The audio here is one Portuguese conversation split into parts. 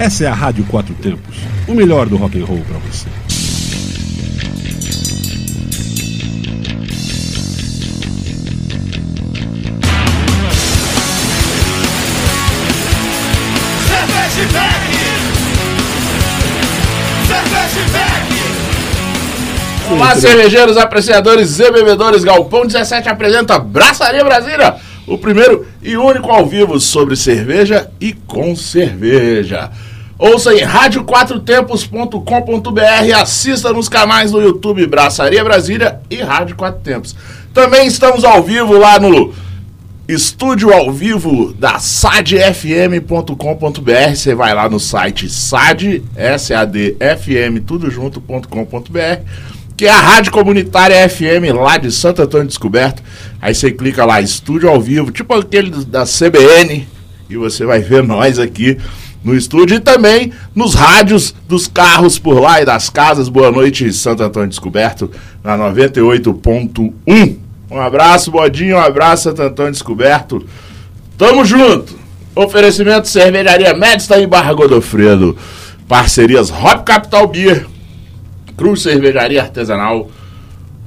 Essa é a Rádio Quatro Tempos, o melhor do rock and roll para você. Olá, cervejeiros, apreciadores e bebedores. Galpão 17 apresenta Braçaria Brasília, o primeiro e único ao vivo sobre cerveja e com cerveja. Ouça em radioquatrotempos.com.br, assista nos canais do YouTube Braçaria Brasília e Rádio Quatro Tempos. Também estamos ao vivo lá no estúdio ao vivo da sadfm.com.br. Você vai lá no site sad, S-A-D-F-M, tudo junto.com.br, que é a rádio comunitária FM lá de Santo Antônio Descoberto. Aí você clica lá, estúdio ao vivo, tipo aquele da CBN, e você vai ver nós aqui no estúdio e também nos rádios dos carros por lá e das casas. Boa noite, Santo Antônio Descoberto, na 98.1. Um abraço, Bodinho, um abraço, Santo Antônio Descoberto. Tamo junto! Oferecimento Cervejaria Médica em Barra Godofredo. Parcerias Hop Capital Beer, Cruz Cervejaria Artesanal,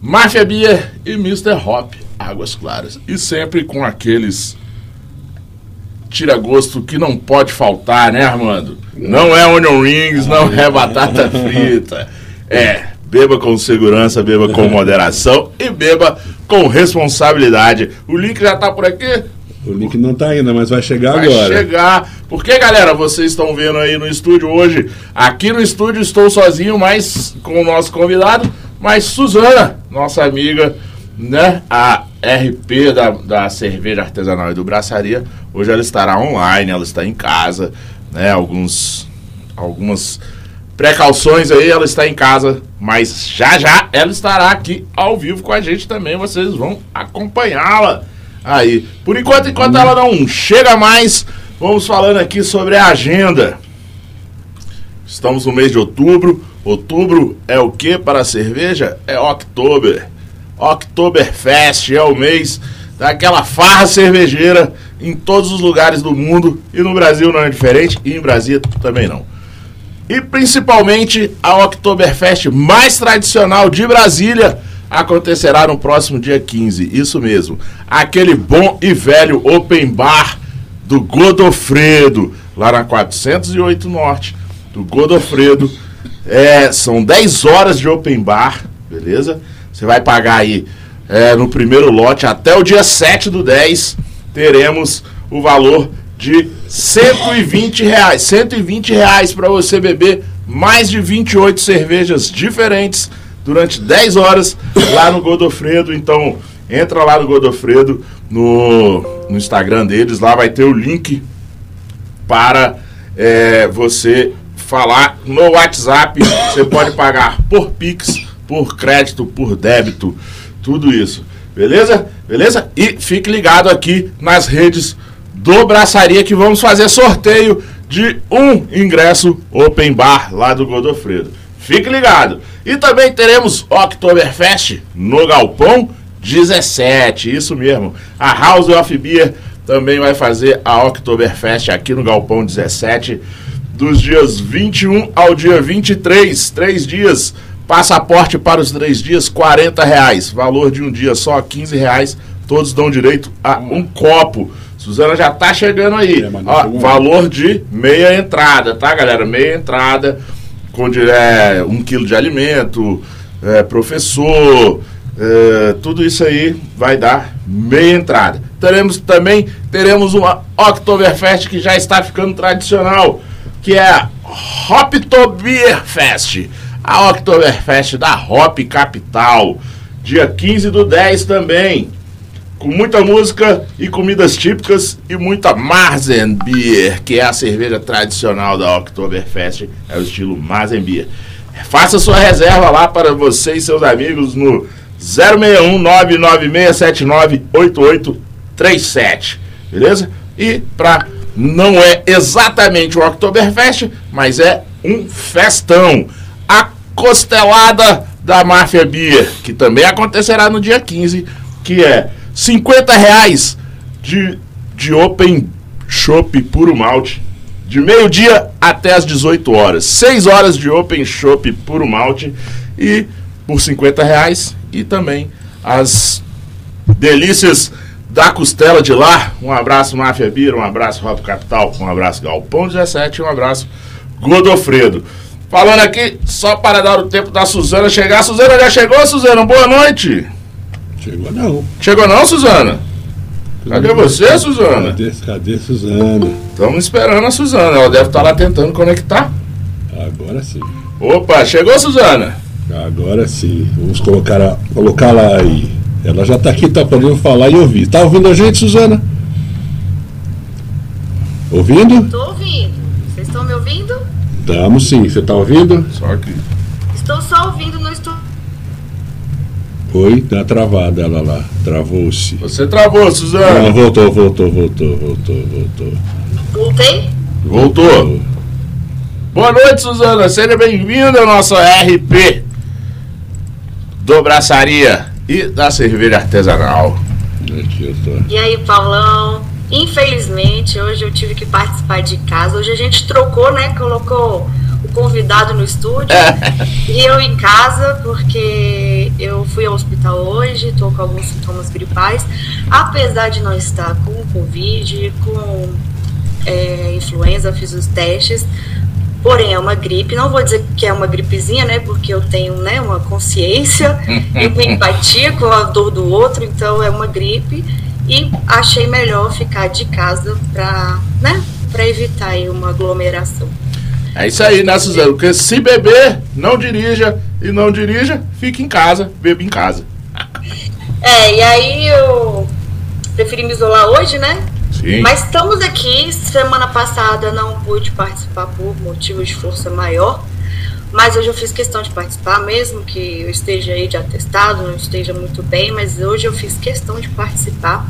Máfia Beer e Mr. Hop Águas Claras. E sempre com aqueles tira-gosto que não pode faltar, né, Armando? Não é onion rings, não é batata frita. É, beba com segurança, beba com moderação e beba com responsabilidade. O link já tá por aqui? O link não tá ainda, mas vai chegar Vai agora. chegar. Porque, galera, vocês estão vendo aí no estúdio hoje. Aqui no estúdio estou sozinho, mas com o nosso convidado, mas Suzana, nossa amiga, né? A RP da, da cerveja artesanal e do braçaria. Hoje ela estará online, ela está em casa, né? Alguns, algumas precauções aí, ela está em casa, mas já já ela estará aqui ao vivo com a gente também. Vocês vão acompanhá-la aí. Por enquanto, enquanto ela não chega mais, vamos falando aqui sobre a agenda. Estamos no mês de outubro. Outubro é o que para a cerveja? É Oktober. Oktoberfest é o mês daquela farra cervejeira em todos os lugares do mundo e no Brasil não é diferente e em Brasília também não. E principalmente a Oktoberfest mais tradicional de Brasília acontecerá no próximo dia 15. Isso mesmo. Aquele bom e velho open bar do Godofredo, lá na 408 Norte, do Godofredo. É, são 10 horas de open bar, beleza? Você vai pagar aí é, no primeiro lote até o dia 7 do 10. Teremos o valor de 120 reais. 120 reais para você beber mais de 28 cervejas diferentes durante 10 horas lá no Godofredo. Então, entra lá no Godofredo, no, no Instagram deles, lá vai ter o link para é, você falar no WhatsApp. Você pode pagar por Pix, por crédito, por débito, tudo isso. Beleza? Beleza? E fique ligado aqui nas redes do Braçaria que vamos fazer sorteio de um ingresso Open Bar lá do Godofredo. Fique ligado. E também teremos Oktoberfest no Galpão 17, isso mesmo. A House of Beer também vai fazer a Oktoberfest aqui no Galpão 17, dos dias 21 ao dia 23, três dias. Passaporte para os três dias, 40 reais. Valor de um dia só, 15 reais. Todos dão direito a um copo. Suzana já tá chegando aí. É, Ó, valor de meia entrada, tá, galera? Meia entrada com é, um quilo de alimento, é, professor, é, tudo isso aí vai dar meia entrada. Teremos também teremos uma Oktoberfest que já está ficando tradicional, que é a Hoptoberfest. A Oktoberfest da Hop Capital, dia 15 do 10 também com muita música e comidas típicas e muita Marzen Beer, que é a cerveja tradicional da Oktoberfest, é o estilo Marzen Beer. Faça sua reserva lá para você e seus amigos no 061 99679 8837, beleza? E para não é exatamente o Oktoberfest, mas é um festão. A costelada da Máfia Beer, que também acontecerá no dia 15, que é 50 reais de, de Open Shop puro malte. de meio-dia até as 18 horas. 6 horas de Open Shop puro malte e por 50 reais. E também as delícias da costela de lá. Um abraço, Máfia Bira, um abraço, Rob Capital, um abraço, Galpão 17, um abraço, Godofredo. Falando aqui, só para dar o tempo da Suzana chegar. Suzana já chegou, Suzana? Boa noite. Chegou não. Chegou não, Suzana? Cadê você, Suzana? Cadê, cadê Suzana? Estamos esperando a Suzana. Ela deve estar lá tentando conectar. Agora sim. Opa, chegou, Suzana? Agora sim. Vamos colocar, a, colocar lá aí. Ela já está aqui, tá podendo falar e ouvir. Tá ouvindo a gente, Suzana? Ouvindo? Estou ouvindo. Vocês estão me ouvindo? Estamos sim. Você tá ouvindo? Só que. Estou só ouvindo, não estou. Oi, tá travada ela lá. Travou-se. Você travou, Suzana. voltou, voltou, voltou, voltou, voltou. Voltei? Voltou. Boa noite, Suzana. Seja bem-vinda ao nosso RP do Braçaria e da Cerveja Artesanal. Aqui eu tô. E aí, Paulão? Infelizmente, hoje eu tive que participar de casa. Hoje a gente trocou, né? Colocou o convidado no estúdio e eu em casa, porque eu fui ao hospital hoje, estou com alguns sintomas gripais. Apesar de não estar com Covid, com é, influenza, fiz os testes. Porém, é uma gripe. Não vou dizer que é uma gripezinha, né? Porque eu tenho né, uma consciência e uma empatia com a dor do outro. Então, é uma gripe. E achei melhor ficar de casa para né, pra evitar aí uma aglomeração. É isso aí, né, Suzana? Porque se beber, não dirija. E não dirija, fique em casa, beba em casa. É, e aí eu preferi me isolar hoje, né? Sim. Mas estamos aqui. Semana passada não pude participar por motivo de força maior. Mas hoje eu fiz questão de participar, mesmo que eu esteja aí de atestado, não esteja muito bem, mas hoje eu fiz questão de participar.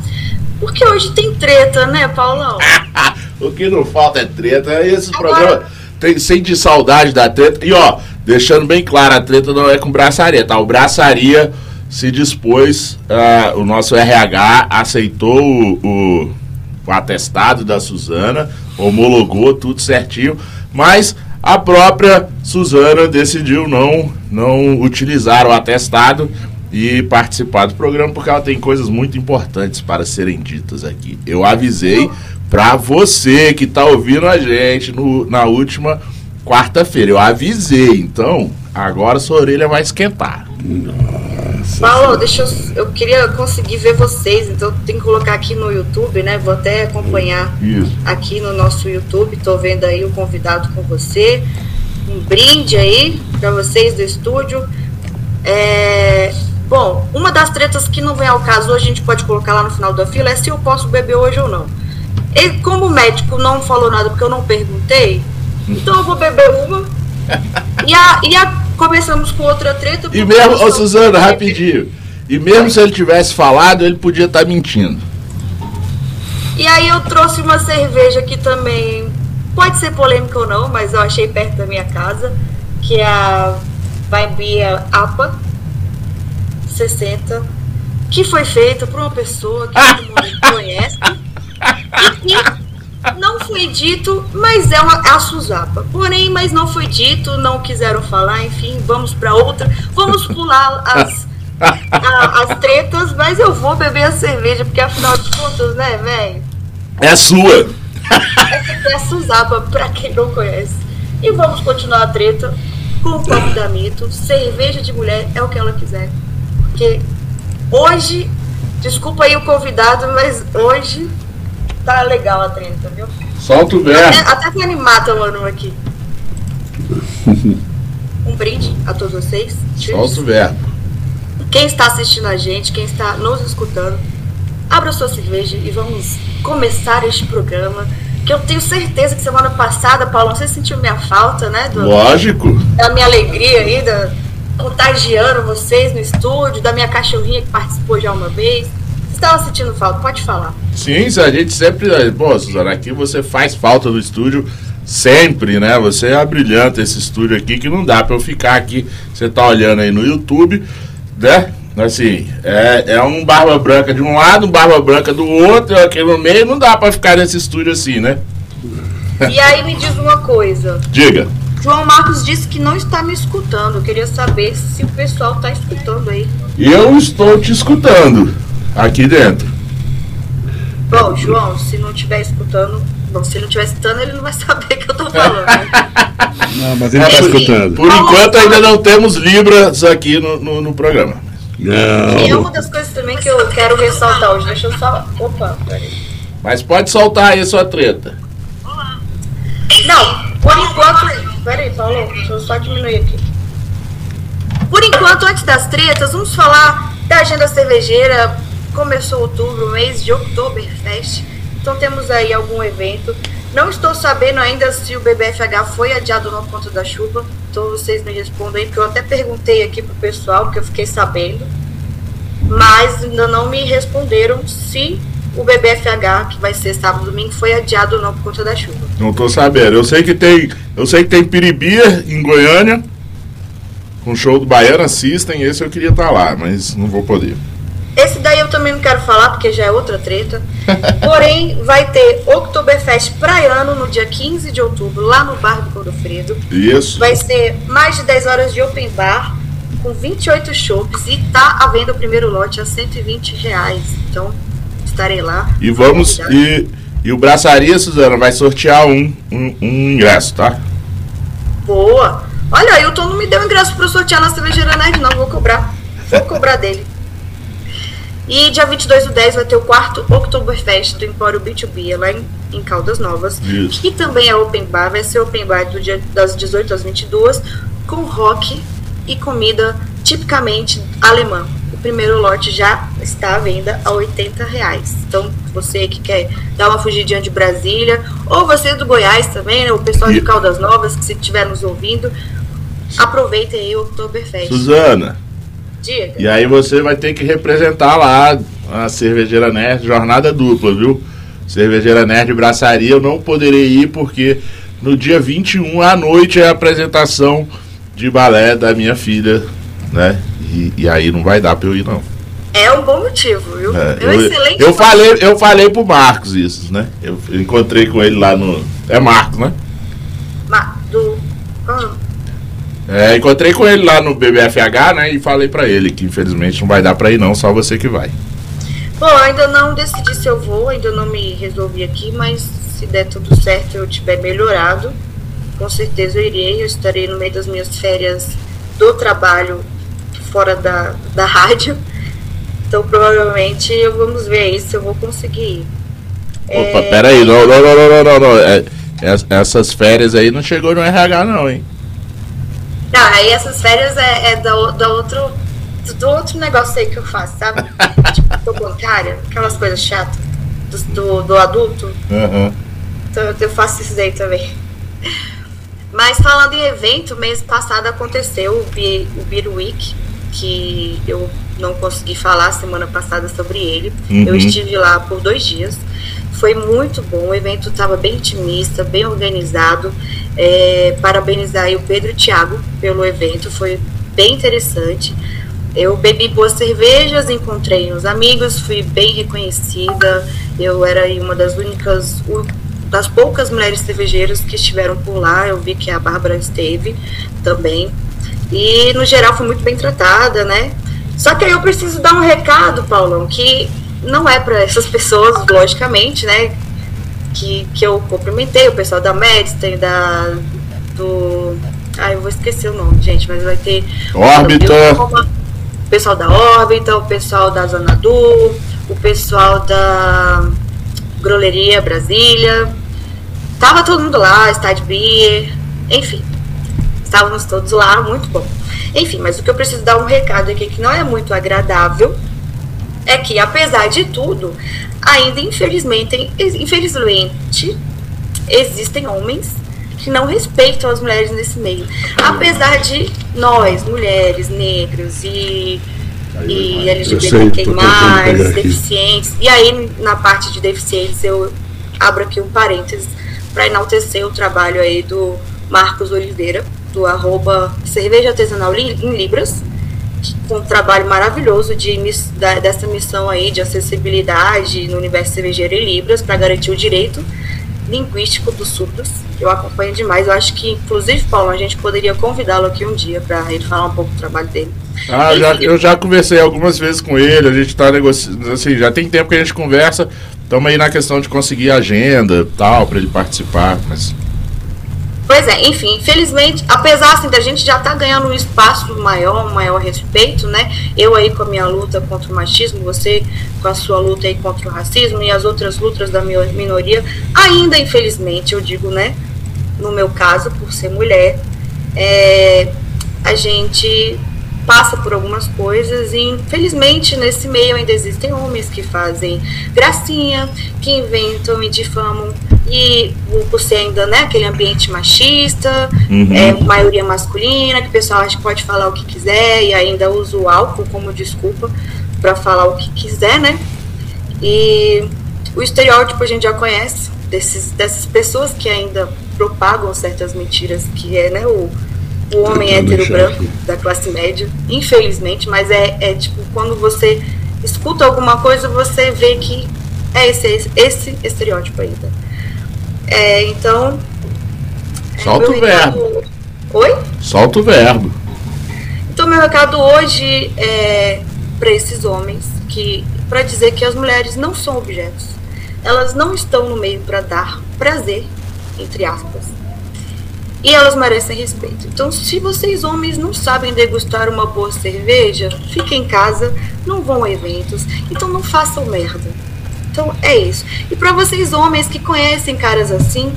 Porque hoje tem treta, né, Paulão? o que não falta é treta. Esse Agora- programa tem, sente saudade da treta. E ó, deixando bem claro, a treta não é com braçaria, tá? O braçaria se dispôs, ah, o nosso RH aceitou o, o, o atestado da Suzana, homologou tudo certinho, mas a própria Suzana decidiu não, não utilizar o atestado e participar do programa porque ela tem coisas muito importantes para serem ditas aqui. Eu avisei para você que está ouvindo a gente no- na última quarta-feira. Eu avisei, então agora sua orelha vai esquentar. Nossa. Paulo, deixa eu. Eu queria conseguir ver vocês, então tem que colocar aqui no YouTube, né? Vou até acompanhar Isso. aqui no nosso YouTube. Tô vendo aí o convidado com você. Um brinde aí para vocês do estúdio. É, Bom, uma das tretas que não vem ao caso hoje, a gente pode colocar lá no final da fila, é se eu posso beber hoje ou não. E como o médico não falou nada porque eu não perguntei, então eu vou beber uma. E, a, e a, começamos com outra treta. E mesmo, ô Suzana, rapidinho. E mesmo se ele tivesse falado, ele podia estar mentindo. E aí eu trouxe uma cerveja que também pode ser polêmica ou não, mas eu achei perto da minha casa, que é a Vaibia APA 60, que foi feita por uma pessoa que todo mundo conhece e que não foi dito, mas é uma, é a Suzapa. Porém, mas não foi dito, não quiseram falar, enfim, vamos para outra. Vamos pular as, a- as tretas, mas eu vou beber a cerveja, porque afinal de contas, né, velho? É sua. Essa aqui é a Suzapa, pra quem não conhece. E vamos continuar a treta com o copo da Mito. Cerveja de mulher é o que ela quiser. Porque hoje, desculpa aí o convidado, mas hoje tá legal a treta, viu? Solta o Até, verbo. até que animar tomando aqui. Um brinde a todos vocês. Solta o verbo. Quem está assistindo a gente, quem está nos escutando, abra sua cerveja e vamos começar este programa. Que eu tenho certeza que semana passada, Paulo, você sentiu minha falta, né? do- Lógico. da minha alegria aí, da, contagiando vocês no estúdio, da minha cachorrinha que participou já uma vez. Você estava sentindo falta? Pode falar. Sim, a gente sempre. Pô, Suzana, aqui você faz falta do estúdio sempre, né? Você é brilhante esse estúdio aqui que não dá pra eu ficar aqui. Você tá olhando aí no YouTube, né? Assim, é, é um barba branca de um lado, um barba branca do outro, aqui no meio, não dá pra ficar nesse estúdio assim, né? E aí me diz uma coisa. Diga. João Marcos disse que não está me escutando. Eu queria saber se o pessoal está escutando aí. Eu estou te escutando aqui dentro. Bom, João, se não estiver escutando, bom, se ele não estiver escutando, ele não vai saber o que eu tô falando. né? Não, mas ele está escutando. Por enquanto ainda não temos Libras aqui no, no, no programa. E é Não. uma das coisas também que eu quero ressaltar hoje. Deixa eu só. Opa, peraí. Mas pode soltar aí a sua treta. Não, por enquanto. Peraí, Paulo, deixa eu só diminuir aqui. Por enquanto, antes das tretas, vamos falar da agenda cervejeira. Começou outubro, mês de Oktoberfest. Então temos aí algum evento. Não estou sabendo ainda se o BBFH foi adiado ou não por conta da chuva. Então vocês me respondam aí, porque eu até perguntei aqui pro pessoal, porque eu fiquei sabendo. Mas ainda não me responderam se o BBFH, que vai ser sábado e domingo, foi adiado ou não por conta da chuva. Não tô sabendo. Eu sei que tem, eu sei que tem Piribia em Goiânia. Com show do Baiana System, esse eu queria estar lá, mas não vou poder. Esse daí eu também não quero falar, porque já é outra treta. Porém, vai ter Oktoberfest Praiano no dia 15 de outubro, lá no Bar do Godofredo. Isso. Vai ser mais de 10 horas de open bar, com 28 chopps, e tá à venda o primeiro lote a 120 reais. Então, estarei lá. E vamos. E, e o Braçaria, Suzana, vai sortear um, um, um ingresso, tá? Boa! Olha, Ailton não me deu ingresso para sortear na cervejeira Nerd, não. Vou cobrar. Vou cobrar dele. E dia 22 do 10 vai ter o quarto Oktoberfest do Empório B2B, lá em, em Caldas Novas. Isso. Que também é open bar. Vai ser open bar do dia, das 18 às 22, com rock e comida tipicamente alemã. O primeiro lote já está à venda a 80 reais. Então, você que quer dar uma fugidinha de Brasília, ou você do Goiás também, né, o pessoal E- de Caldas Novas, que se estiver nos ouvindo, aproveitem aí o Oktoberfest. Suzana, Diga. e aí você vai ter que representar lá a Cervejeira Nerd, jornada dupla, viu? Cervejeira Nerd Braçaria, eu não poderei ir porque no dia 21 à noite é a apresentação de balé da minha filha, né? E, e aí não vai dar pra eu ir, não. É um bom motivo, viu? É, É, um eu, excelente eu motivo. falei, eu falei pro Marcos isso, né? Eu, eu encontrei com ele lá no. É Marcos, né? Ma- do... ah, É, encontrei com ele lá no BBFH, né? E falei pra ele que infelizmente não vai dar pra ir, não, só você que vai. Bom, ainda não decidi se eu vou, ainda não me resolvi aqui, mas se der tudo certo e eu tiver melhorado, com certeza eu irei. Eu estarei no meio das minhas férias do trabalho fora da, da rádio. Então provavelmente eu vamos ver aí se eu vou conseguir ir. Opa, É, peraí, não, não, não, não, não, não. É, es- essas férias aí não chegou no RH, não, hein? Não, aí essas férias é, é da, o- da outro, do, do outro negócio aí que eu faço, sabe? tipo, tô bancária, aquelas coisas chatas do, do, do adulto. Aham. Então eu faço isso daí também. Mas falando em evento, mês passado aconteceu o, Be o Beer Week, que eu não consegui falar semana passada sobre ele. Uhum. Eu estive lá por dois dias. Foi muito bom, o evento estava bem intimista, bem organizado. É, parabenizar o Pedro e o Thiago pelo evento, foi bem interessante. Eu bebi boas cervejas, encontrei uns amigos, fui bem reconhecida. Eu era uma das únicas, das poucas mulheres cervejeiras que estiveram por lá. Eu vi que a Bárbara esteve também. E no geral fui muito bem tratada, né? Só que aí eu preciso dar um recado, Paulão, que não é para essas pessoas, logicamente, né? Que, que eu cumprimentei, o pessoal da Medstein, da. do. Ah, eu vou esquecer o nome, gente, mas vai ter. Órbita. O pessoal da Órbita, o pessoal da Zona Du, o pessoal da Groleria Brasília. Tava todo mundo lá, Stade Beer, enfim. Estávamos todos lá, muito bom. Enfim, mas o que eu preciso dar um recado aqui que não é muito agradável é que, apesar de tudo, ainda infelizmente, infelizmente existem homens que não respeitam as mulheres nesse meio. Apesar de nós, mulheres, negros e, e pegar aqui. deficientes. E aí, na parte de deficientes, eu abro aqui um parênteses para enaltecer o trabalho aí do Marcos Oliveira, do arroba Cerveja Artesanal em Libras, com um trabalho maravilhoso de, da- dessa missão aí de acessibilidade no universo cervejeiro em Libras, para garantir o direito linguístico dos surdos. Eu acompanho demais. Eu acho que, inclusive, Paulo, a gente poderia convidá-lo aqui um dia para ele falar um pouco do trabalho dele. Ah, já, eu já conversei algumas vezes com ele, a gente está negociando, assim, já tem tempo que a gente conversa, estamos aí na questão de conseguir agenda tal, para ele participar, mas Pois é, enfim, infelizmente, apesar assim, da gente já tá ganhando um espaço maior, um maior respeito, né? Eu aí com a minha luta contra o machismo, você com a sua luta aí contra o racismo e as outras lutas da minoria, ainda infelizmente, eu digo, né? No meu caso, por ser mulher, é, a gente passa por algumas coisas e infelizmente nesse meio ainda existem homens que fazem gracinha, que inventam e difamam e por ser ainda né, aquele ambiente machista, uhum. é, maioria masculina, que o pessoal acha que pode falar o que quiser e ainda usa o álcool como desculpa para falar o que quiser, né? E o estereótipo a gente já conhece desses, dessas pessoas que ainda propagam certas mentiras, que é né, o o homem hétero branco da classe média, infelizmente, mas é, é tipo, quando você escuta alguma coisa, você vê que é esse, esse, esse estereótipo ainda. É, então. É, Solta o recado... verbo. Oi? Solta o verbo. Então, meu recado hoje é para esses homens que para dizer que as mulheres não são objetos. Elas não estão no meio para dar prazer, entre aspas, e elas merecem respeito. Então, se vocês homens não sabem degustar uma boa cerveja, fiquem em casa, não vão a eventos, então não façam merda. Então é isso. E para vocês homens que conhecem caras assim,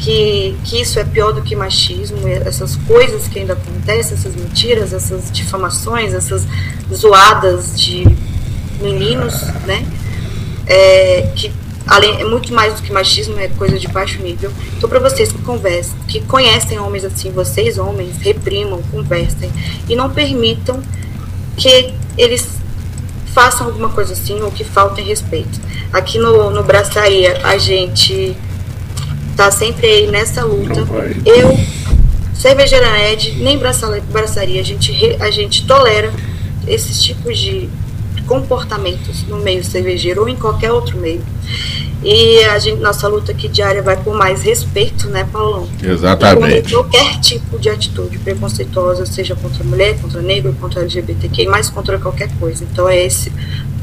que, que isso é pior do que machismo, essas coisas que ainda acontecem, essas mentiras, essas difamações, essas zoadas de meninos, né? É, que além é muito mais do que machismo, é coisa de baixo nível. Então, para vocês que conversam, que conhecem homens assim, vocês homens reprimam, conversem e não permitam que eles façam alguma coisa assim ou que faltem respeito. Aqui no, no Braçaria, a gente tá sempre aí nessa luta. Eu, cervejeira Ned, nem braçaria, a gente, a gente tolera esses tipos de comportamentos no meio cervejeiro ou em qualquer outro meio. E a gente, nossa luta aqui diária vai por mais respeito, né, Paulão? Exatamente. qualquer tipo de atitude preconceituosa, seja contra a mulher, contra negro, contra LGBTQ, mais contra qualquer coisa. Então é esse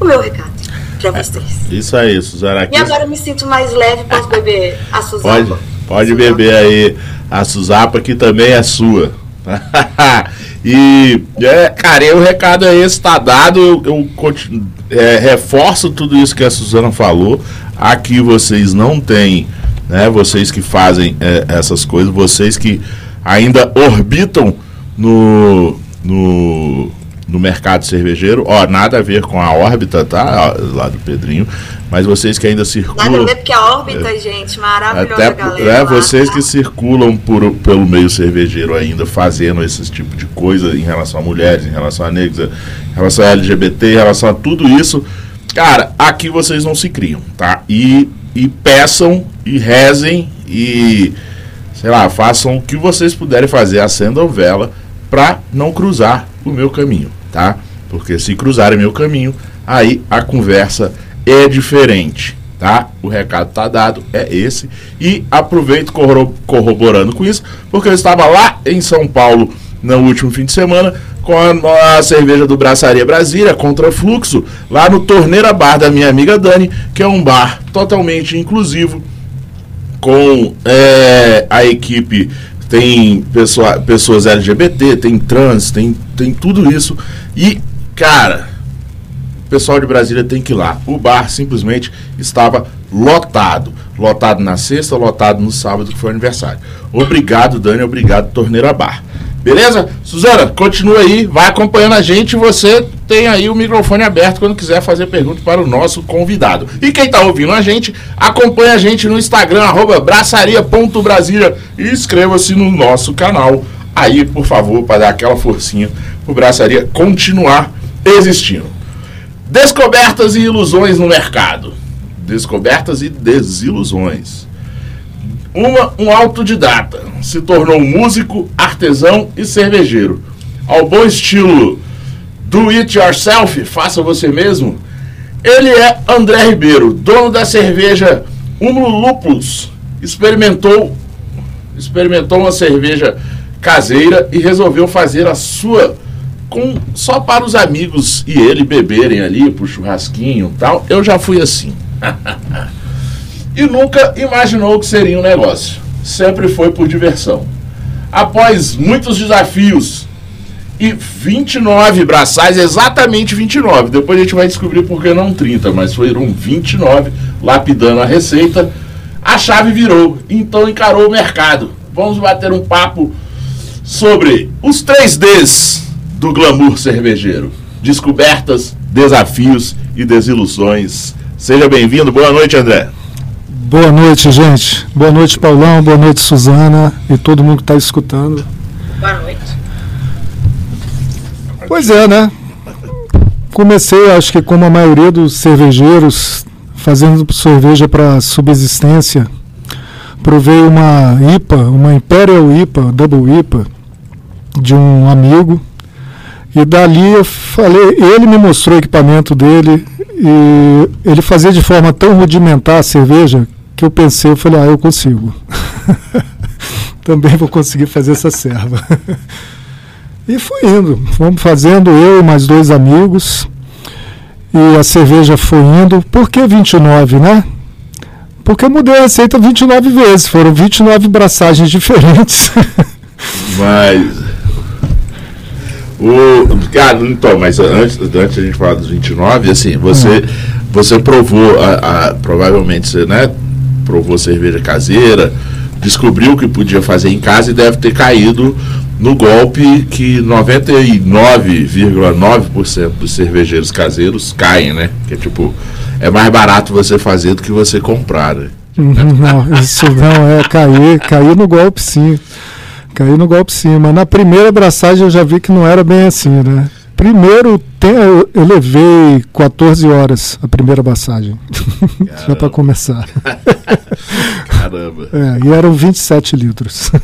o meu recado para é, vocês. É, isso aí, Suzana. E agora eu me sinto mais leve, posso beber a Suzapa? Pode, pode beber aí a Suzapa, que também é sua. e, é, cara, o recado é esse, tá dado. Eu, eu continuo, é, reforço tudo isso que a Suzana falou. Aqui vocês não têm, né? Vocês que fazem é, essas coisas, vocês que ainda orbitam no, no no mercado cervejeiro. Ó, nada a ver com a órbita, tá? Lá do Pedrinho. Mas vocês que ainda circulam. Nada a ver porque a órbita, é, gente, maravilhosa, até, galera. É, vocês que circulam por, pelo meio cervejeiro ainda, fazendo esse tipo de coisa em relação a mulheres, em relação a negros, em relação a LGBT, em relação a tudo isso. Cara, aqui vocês não se criam, tá? E, e peçam e rezem e, sei lá, façam o que vocês puderem fazer, acendam vela para não cruzar o meu caminho, tá? Porque se cruzarem meu caminho, aí a conversa é diferente, tá? O recado tá dado, é esse. E aproveito corroborando com isso, porque eu estava lá em São Paulo no último fim de semana com a, a, cerveja do Braçaria Brasília contra fluxo, lá no Torneira Bar da minha amiga Dani, que é um bar totalmente inclusivo, com é, a equipe tem pessoa, pessoas LGBT, tem trans, tem, tem tudo isso. E, cara, o pessoal de Brasília tem que ir lá. O bar simplesmente estava lotado. Lotado na sexta, lotado no sábado, que foi aniversário. Obrigado, Dani, obrigado, Torneira Bar. Beleza? Suzana, continua aí, vai acompanhando a gente. Você tem aí o microfone aberto quando quiser fazer pergunta para o nosso convidado. E quem está ouvindo a gente, acompanha a gente no Instagram, arroba braçaria.brasília e inscreva-se no nosso canal aí, por favor, para dar aquela forcinha para o Braçaria continuar existindo. Descobertas e ilusões no mercado. Descobertas e desilusões. Uma, um autodidata, se tornou músico, artesão e cervejeiro. Ao bom estilo do it yourself, faça você mesmo, ele é André Ribeiro, dono da cerveja Lupus, experimentou experimentou uma cerveja caseira e resolveu fazer a sua com só para os amigos e ele beberem ali pro churrasquinho e tal. Eu já fui assim. e nunca imaginou que seria um negócio. Sempre foi por diversão. Após muitos desafios e 29 braçais, exatamente 29. Depois a gente vai descobrir por que não 30, mas foram 29 lapidando a receita. A chave virou, então encarou o mercado. Vamos bater um papo sobre os 3Ds do glamour cervejeiro: descobertas, desafios e desilusões. Seja bem-vindo. Boa noite, André. Boa noite, gente. Boa noite, Paulão. Boa noite, Suzana e todo mundo que está escutando. Boa noite. Pois é, né? Comecei, acho que como a maioria dos cervejeiros, fazendo cerveja para subsistência. Provei uma IPA, uma Imperial IPA, Double IPA, de um amigo. E dali eu falei, ele me mostrou o equipamento dele e ele fazia de forma tão rudimentar a cerveja que eu pensei, eu falei, ah, eu consigo. Também vou conseguir fazer essa serva. e fui indo, fomos fazendo eu e mais dois amigos. E a cerveja foi indo. Por que 29, né? Porque eu mudei a receita 29 vezes, foram 29 braçagens diferentes. Mas. O, cara, então, mas antes, antes a gente falar dos 29, assim, você, hum. você provou, a, a, provavelmente você, né, provou cerveja caseira, descobriu que podia fazer em casa e deve ter caído no golpe que 99,9% dos cervejeiros caseiros caem, né? Que é tipo, é mais barato você fazer do que você comprar, né? Uhum, não, isso não é cair, cair no golpe sim. Cair no golpe sim, mas na primeira abraçagem eu já vi que não era bem assim, né? Primeiro, eu, eu levei 14 horas a primeira abraçagem. Já para começar. Caramba. É, e eram 27 litros.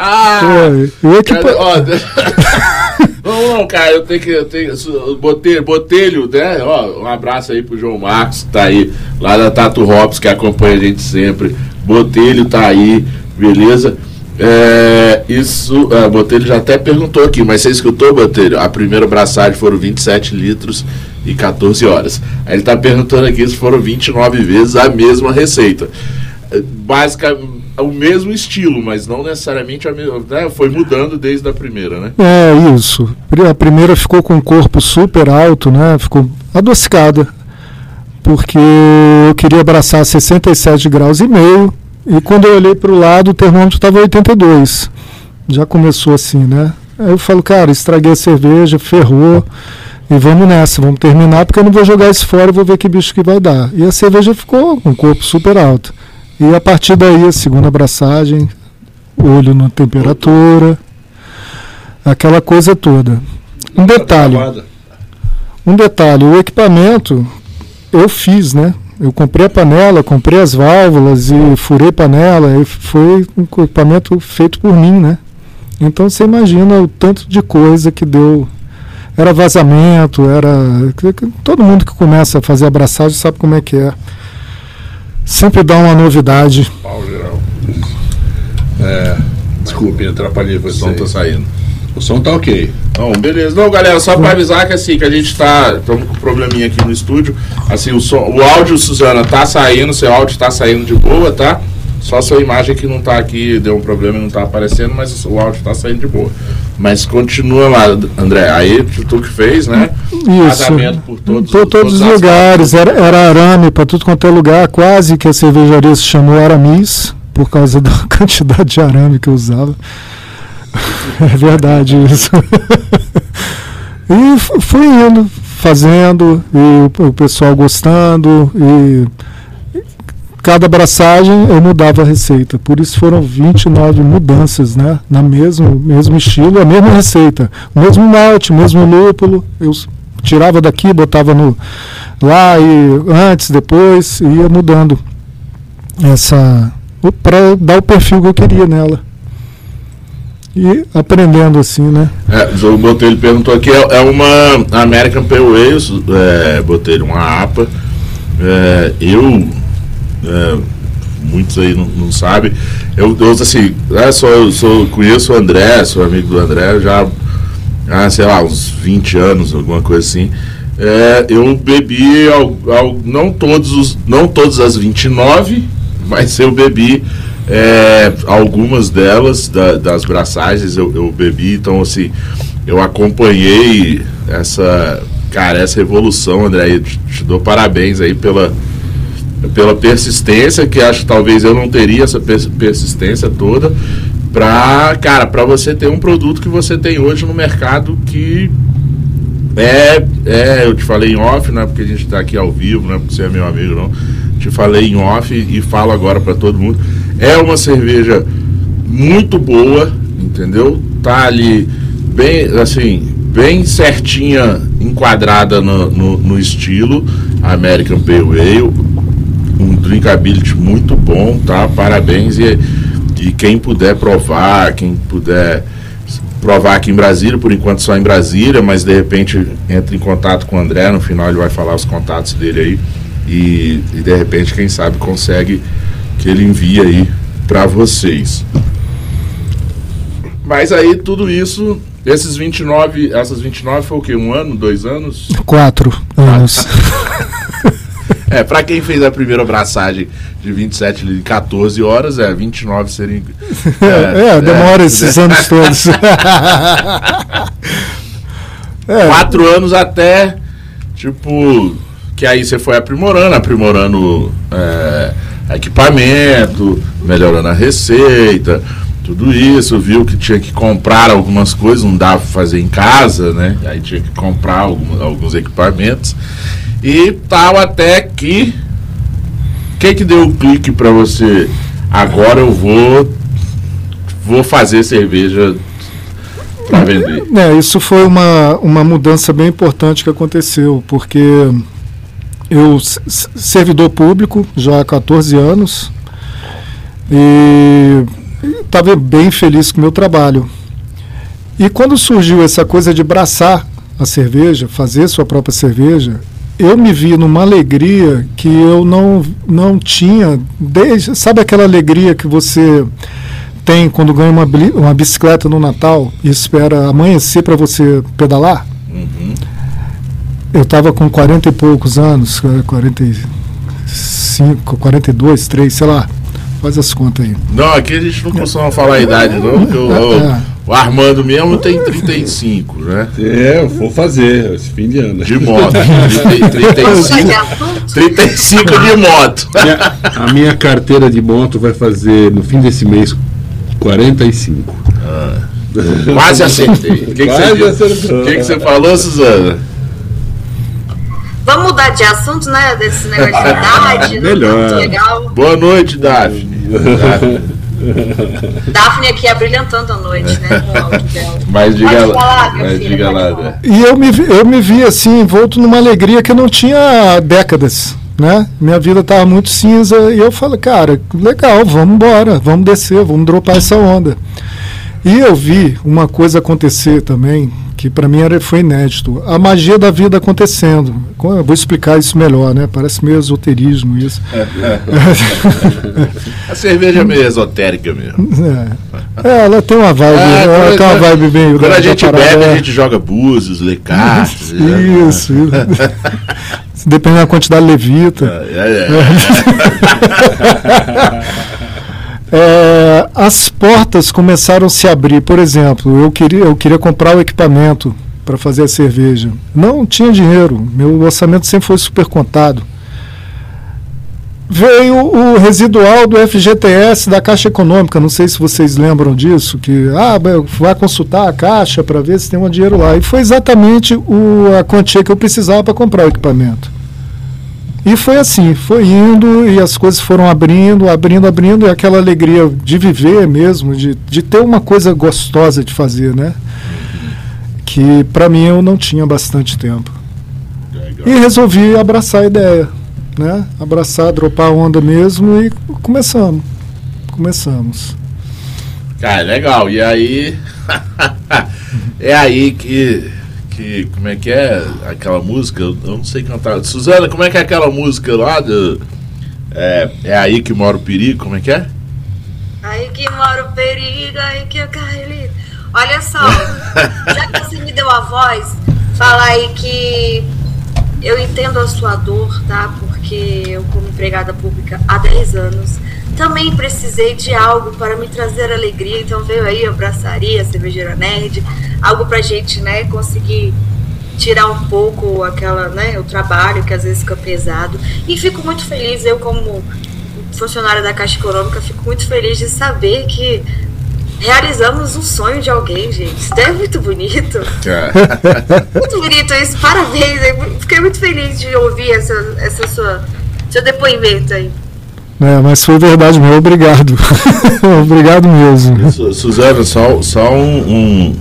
ah! Foi. Eu cara, ó, não, não, cara, eu tenho que. Eu tenho, botelho, botelho, né? Ó, um abraço aí pro João Marcos, que tá aí, lá da Tato Hops, que acompanha a gente sempre. Botelho tá aí, beleza? É, isso, a Botelho já até perguntou aqui, mas você escutou, Botelho? A primeira braçagem foram 27 litros e 14 horas. Aí ele está perguntando aqui se foram 29 vezes a mesma receita. Basicamente o mesmo estilo, mas não necessariamente a mesma. Né? Foi mudando desde a primeira, né? É, isso. A primeira ficou com um corpo super alto, né? Ficou adocicada. Porque eu queria abraçar 67 graus e meio. E quando eu olhei para o lado, o termômetro estava 82. Já começou assim, né? Aí eu falo, cara, estraguei a cerveja, ferrou. E vamos nessa, vamos terminar, porque eu não vou jogar isso fora, vou ver que bicho que vai dar. E a cerveja ficou com o corpo super alto. E a partir daí, a segunda abraçagem, olho na temperatura, aquela coisa toda. Um detalhe. Um detalhe, o equipamento eu fiz, né? Eu comprei a panela, comprei as válvulas e furei panela, e foi um equipamento feito por mim, né? Então você imagina o tanto de coisa que deu. Era vazamento, era. Todo mundo que começa a fazer abraçagem sabe como é que é. Sempre dá uma novidade. Pau geral. É, desculpe, atrapalhei O som tá saindo. O som tá ok. Não, beleza. Não, galera, só para avisar que assim, que a gente tá. Estamos com um probleminha aqui no estúdio. Assim, o, som, o áudio, Suzana, tá saindo, seu áudio tá saindo de boa, tá? Só sua imagem que não tá aqui, deu um problema e não tá aparecendo, mas o áudio tá saindo de boa. Mas continua lá, André. Aí tu que fez, né? Isso. por todos, por todos os lugares. Era, era arame para tudo quanto é lugar. Quase que a cervejaria se chamou Aramis, por causa da quantidade de arame que eu usava. É verdade isso. e fui indo, fazendo, e o pessoal gostando, e cada abraçagem eu mudava a receita. Por isso foram 29 mudanças, né? Na mesmo, mesmo estilo, a mesma receita. O mesmo malte, o mesmo lúpulo. Eu tirava daqui, botava no lá e antes, depois, ia mudando essa para dar o perfil que eu queria nela. E aprendendo assim, né? É, o Botelho perguntou aqui, é, é uma American Pale Ale, é, Botelho, uma APA. É, eu é, muitos aí não, não sabem. Eu, eu assim, né, sou, sou, conheço o André, sou amigo do André já há, sei lá, uns 20 anos, alguma coisa assim. É, eu bebi ao, ao, não todos os, não todas as 29, mas eu bebi é, algumas delas da, das braçagens eu, eu, bebi, então assim, eu acompanhei essa, cara, essa evolução, André, te, te dou parabéns aí pela, pela persistência, que acho que talvez eu não teria essa persistência toda, para cara, para você ter um produto que você tem hoje no mercado que é, é, eu te falei em off, não é porque a gente está aqui ao vivo, não é porque você é meu amigo, não. Te falei em off e, e falo agora para todo mundo. É uma cerveja muito boa, entendeu? Tá ali bem, assim, bem certinha, enquadrada no, no, no estilo American Pale Ale. Um drinkability muito bom, tá? Parabéns e, e quem puder provar, quem puder provar aqui em Brasília, por enquanto só em Brasília, mas de repente entra em contato com o André, no final ele vai falar os contatos dele aí e, e de repente, quem sabe, consegue que ele envie aí para vocês. Mas aí tudo isso, esses 29, essas 29 foi o quê? Um ano, dois anos? Quatro anos. É, para quem fez a primeira abraçagem de 27 em 14 horas, é 29 seria. É, é demora é, esses é. anos todos. é. Quatro anos até, tipo, que aí você foi aprimorando, aprimorando é, equipamento, melhorando a receita, tudo isso, viu que tinha que comprar algumas coisas, não dava pra fazer em casa, né? Aí tinha que comprar alguns, alguns equipamentos. E tal até que. O que deu o clique para você? Agora eu vou. Vou fazer cerveja para vender. É, isso foi uma, uma mudança bem importante que aconteceu, porque eu, servidor público, já há 14 anos, e estava bem feliz com o meu trabalho. E quando surgiu essa coisa de braçar a cerveja, fazer sua própria cerveja, eu me vi numa alegria que eu não, não tinha, desde, sabe aquela alegria que você tem quando ganha uma, uma bicicleta no Natal e espera amanhecer para você pedalar? Uhum. Eu estava com 40 e poucos anos, 45, 42, 3, sei lá. Faz as contas aí. Não, aqui a gente não costuma falar a idade, não, porque o, é. O Armando mesmo tem 35, né? É, eu vou fazer, esse fim de ano. De moto. 35, 35 de moto. Minha, a minha carteira de moto vai fazer, no fim desse mês, 45. Ah, quase acertei. O que, que, você, que, que você falou, Suzana? Vamos mudar de assunto, né? Desse negócio de idade. Melhor. Legal. Boa noite, Daphne. Daphne aqui abrilhantando a noite, né? Mas diga lá, mas diga lá. E eu me, eu me vi assim, envolto numa alegria que eu não tinha há décadas. Né? Minha vida estava muito cinza e eu falei, cara, legal, vamos embora, vamos descer, vamos dropar essa onda. E eu vi uma coisa acontecer também que para mim era, foi inédito. A magia da vida acontecendo. Eu vou explicar isso melhor, né? Parece meio esoterismo isso. É, é. a cerveja é meio esotérica mesmo. É. é ela tem uma vibe, é, ela tem uma vibe bem. Quando a gente bebe, a gente joga búzios, lê cartas. isso, isso. Dependendo da quantidade levita. É, é, as portas começaram a se abrir. Por exemplo, eu queria, eu queria comprar o equipamento para fazer a cerveja. Não tinha dinheiro, meu orçamento sempre foi super contado. Veio o residual do FGTS da Caixa Econômica, não sei se vocês lembram disso, que ah, vai consultar a Caixa para ver se tem um dinheiro lá. E foi exatamente o, a quantia que eu precisava para comprar o equipamento. E foi assim, foi indo e as coisas foram abrindo, abrindo, abrindo, e aquela alegria de viver mesmo, de, de ter uma coisa gostosa de fazer, né? Que para mim eu não tinha bastante tempo. E resolvi abraçar a ideia, né? Abraçar, dropar a onda mesmo e começamos. Começamos. Cara, legal. E aí. é aí que que. Como é que é aquela música? Eu, não sei cantar. Suzana, como é que é aquela música lá do. É, é aí que mora o perigo, como é que é? Aí que mora o perigo, aí que eu carrego. Olha só, já que você me deu a voz, fala aí que eu entendo a sua dor, tá? Porque eu, como empregada pública há 10 anos, também precisei de algo para me trazer alegria. Então veio aí a braçaria, a cervejeira nerd, algo pra gente, né, conseguir tirar um pouco aquela, né, o trabalho que às vezes fica pesado. E fico muito feliz, eu como funcionária da Caixa Econômica, fico muito feliz de saber que realizamos um sonho de alguém, gente. Isso é muito bonito. É. Muito bonito isso, parabéns. Eu fiquei muito feliz de ouvir essa, essa sua, seu depoimento aí. É, mas foi verdade meu, obrigado. obrigado mesmo. Su- Suzana, só, só um. um-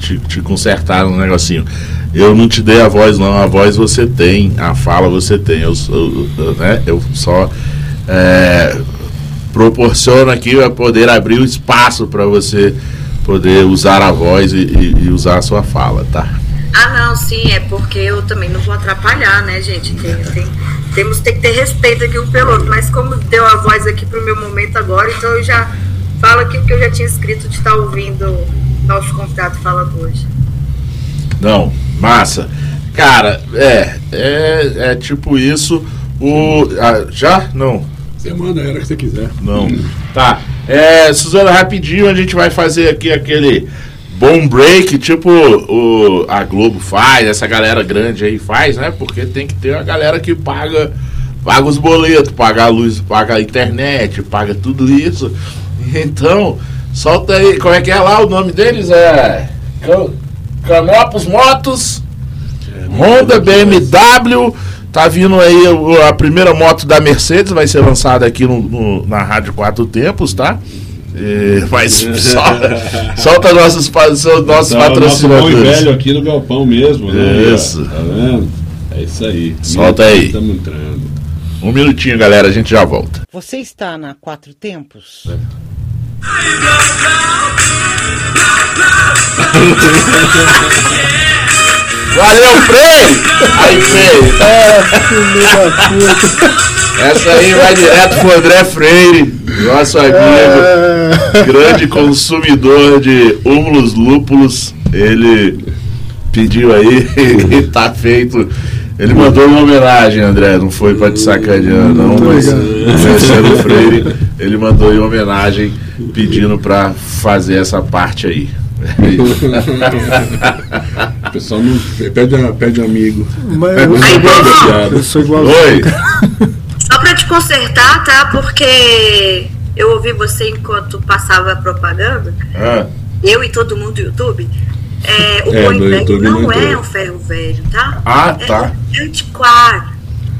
te, te consertar um negocinho. Eu não te dei a voz, não. A voz você tem, a fala você tem. Eu, eu- eu, né, eu só é, proporciono aqui a poder abrir o espaço para você poder usar a voz e, e- e usar a sua fala, tá? Ah, não, sim, é porque eu também não vou atrapalhar, né, gente? Tem, tem- temos tem que ter respeito aqui um pelo outro. Mas como deu a voz aqui pro meu momento agora, então eu já falo aqui o que eu já tinha escrito de estar ouvindo o nosso convidado falando hoje. Não, massa. Cara, é, é, é tipo isso. O, ah, já? Não. Você manda a hora que você quiser. Não. Tá. É, Suzana, rapidinho a gente vai fazer aqui aquele bom break, tipo o, a Globo faz, essa galera grande aí faz, né? Porque tem que ter a galera que paga, paga os boletos, paga a luz, paga a internet, paga tudo isso. Então, solta aí, como é que é lá o nome deles? É. Can- Canopus Motos. Honda, BMW, tá vindo aí a primeira moto da Mercedes, vai ser lançada aqui no, no- na Rádio Quatro Tempos, tá? Mas solta, solta nossos, nossos Tá, o nosso patrocinadores. velho aqui no galpão mesmo, né? Isso. Tá vendo? É isso aí. Solta aí. Estamos entrando. Um minutinho, galera, a gente já volta. Você está na Quatro Tempos? Valeu, Frei! Aí, Frei! Essa aí vai direto pro André Freire, nosso amigo, grande consumidor de húmulos lúpulos. Ele pediu aí e tá feito. Ele mandou uma homenagem, André, não foi pra te sacanear, não, mas conhecendo o Freire, ele mandou em homenagem pedindo pra fazer essa parte aí. O pessoal não pede, pede amigo. Mas Aí, Bruno, eu sou igual. Oi! Te consertar, tá? Porque eu ouvi você enquanto passava a propaganda, Ah, eu e todo mundo do YouTube. É, o É, YouTube não não é um ferro velho, tá? Ah, tá. É antiquário.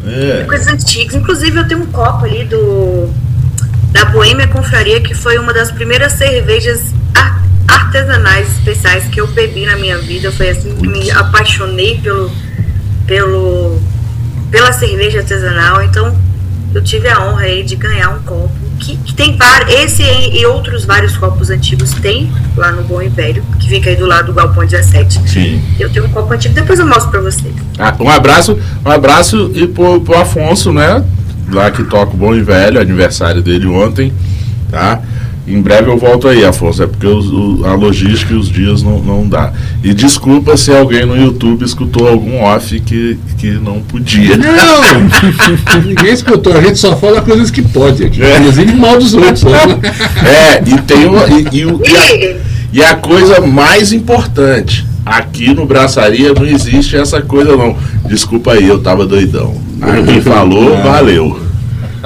é. coisas antigas. Inclusive, eu tenho um copo ali do da Boêmia Confraria, que foi uma das primeiras cervejas ar- artesanais especiais que eu bebi na minha vida. Foi assim que me apaixonei pelo, pelo, pela cerveja artesanal. Então, eu tive a honra aí de ganhar um copo. Que, que tem vários, esse e outros vários copos antigos tem lá no Bom e Velho, que fica aí do lado do Galpão 17. Sim. Eu tenho um copo antigo, depois eu mostro pra vocês. Ah, um abraço, um abraço e pro, pro Afonso, né? Lá que toca o Bom e Velho, aniversário dele ontem, tá? Em breve eu volto aí, Afonso, é porque os- o- a logística e os dias não, não dá. E desculpa se alguém no YouTube escutou algum off que, que não podia. Não! Ninguém escutou, a gente só fala coisas que pode aqui. É. Inclusive mal dos outros. né? É, e tem uma. E, e e a- E a coisa mais importante, aqui no Braçaria não existe essa coisa não. Desculpa aí, eu tava doidão. Aqui falou, valeu.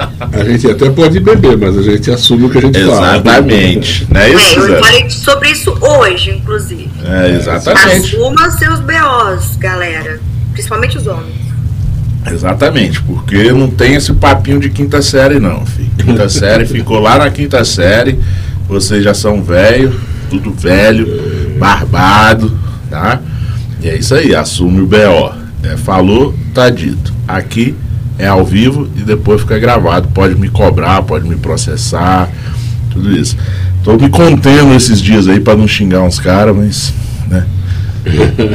A gente até pode beber, mas a gente assume o que a gente fala. Exatamente. Não é isso, É, eu Zé? falei sobre isso hoje, inclusive. É, exatamente. Assuma seus BOs, galera. Principalmente os homens. Exatamente, porque não tem esse papinho de quinta série não, filho. Quinta série ficou lá na quinta série, vocês já são velho, tudo velho, barbado, tá? E é isso aí, assume o BO. É, falou, tá dito. Aqui é ao vivo e depois fica gravado. Pode me cobrar, pode me processar, tudo isso. Tô me contendo esses dias aí para não xingar uns caras, mas, né?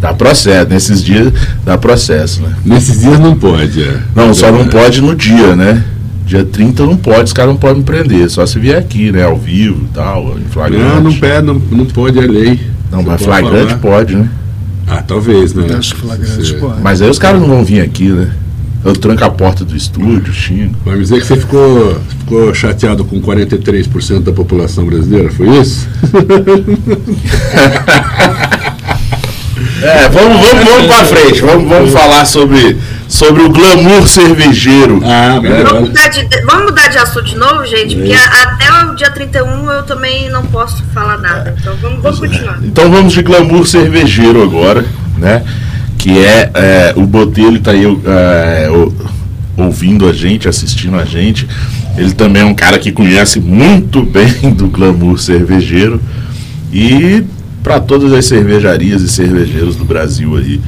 dá processo, nesses dias dá processo, né? Nesses dias não pode, é. Não, só não É. pode no dia, né? Dia 30 não pode, os caras não podem me prender, só se vier aqui, né? Ao vivo e tal, em flagrante. Não, não, pede, não, não pode, é lei. Não, Você mas pode flagrante falar. pode, né? Ah, talvez, né? Você-. Mas aí os caras não vão vir aqui, né? Eu tranco a porta do estúdio, xingo. Vai me dizer que você ficou, ficou chateado com 43% da população brasileira, foi isso? É, vamos, vamos, vamos pra frente, vamos, vamos falar sobre, sobre o glamour cervejeiro. Ah, Vamos melhor. mudar, de, vamos mudar de assunto de novo, gente? Porque a- até o dia 31 eu também não posso falar nada. Então vamos, vamos continuar. Então vamos de glamour cervejeiro agora, né? Que é, é, o Botelho tá aí é, ouvindo a gente, assistindo a gente. Ele também é um cara que conhece muito bem do glamour cervejeiro. E para todas as cervejarias e cervejeiros do Brasil aí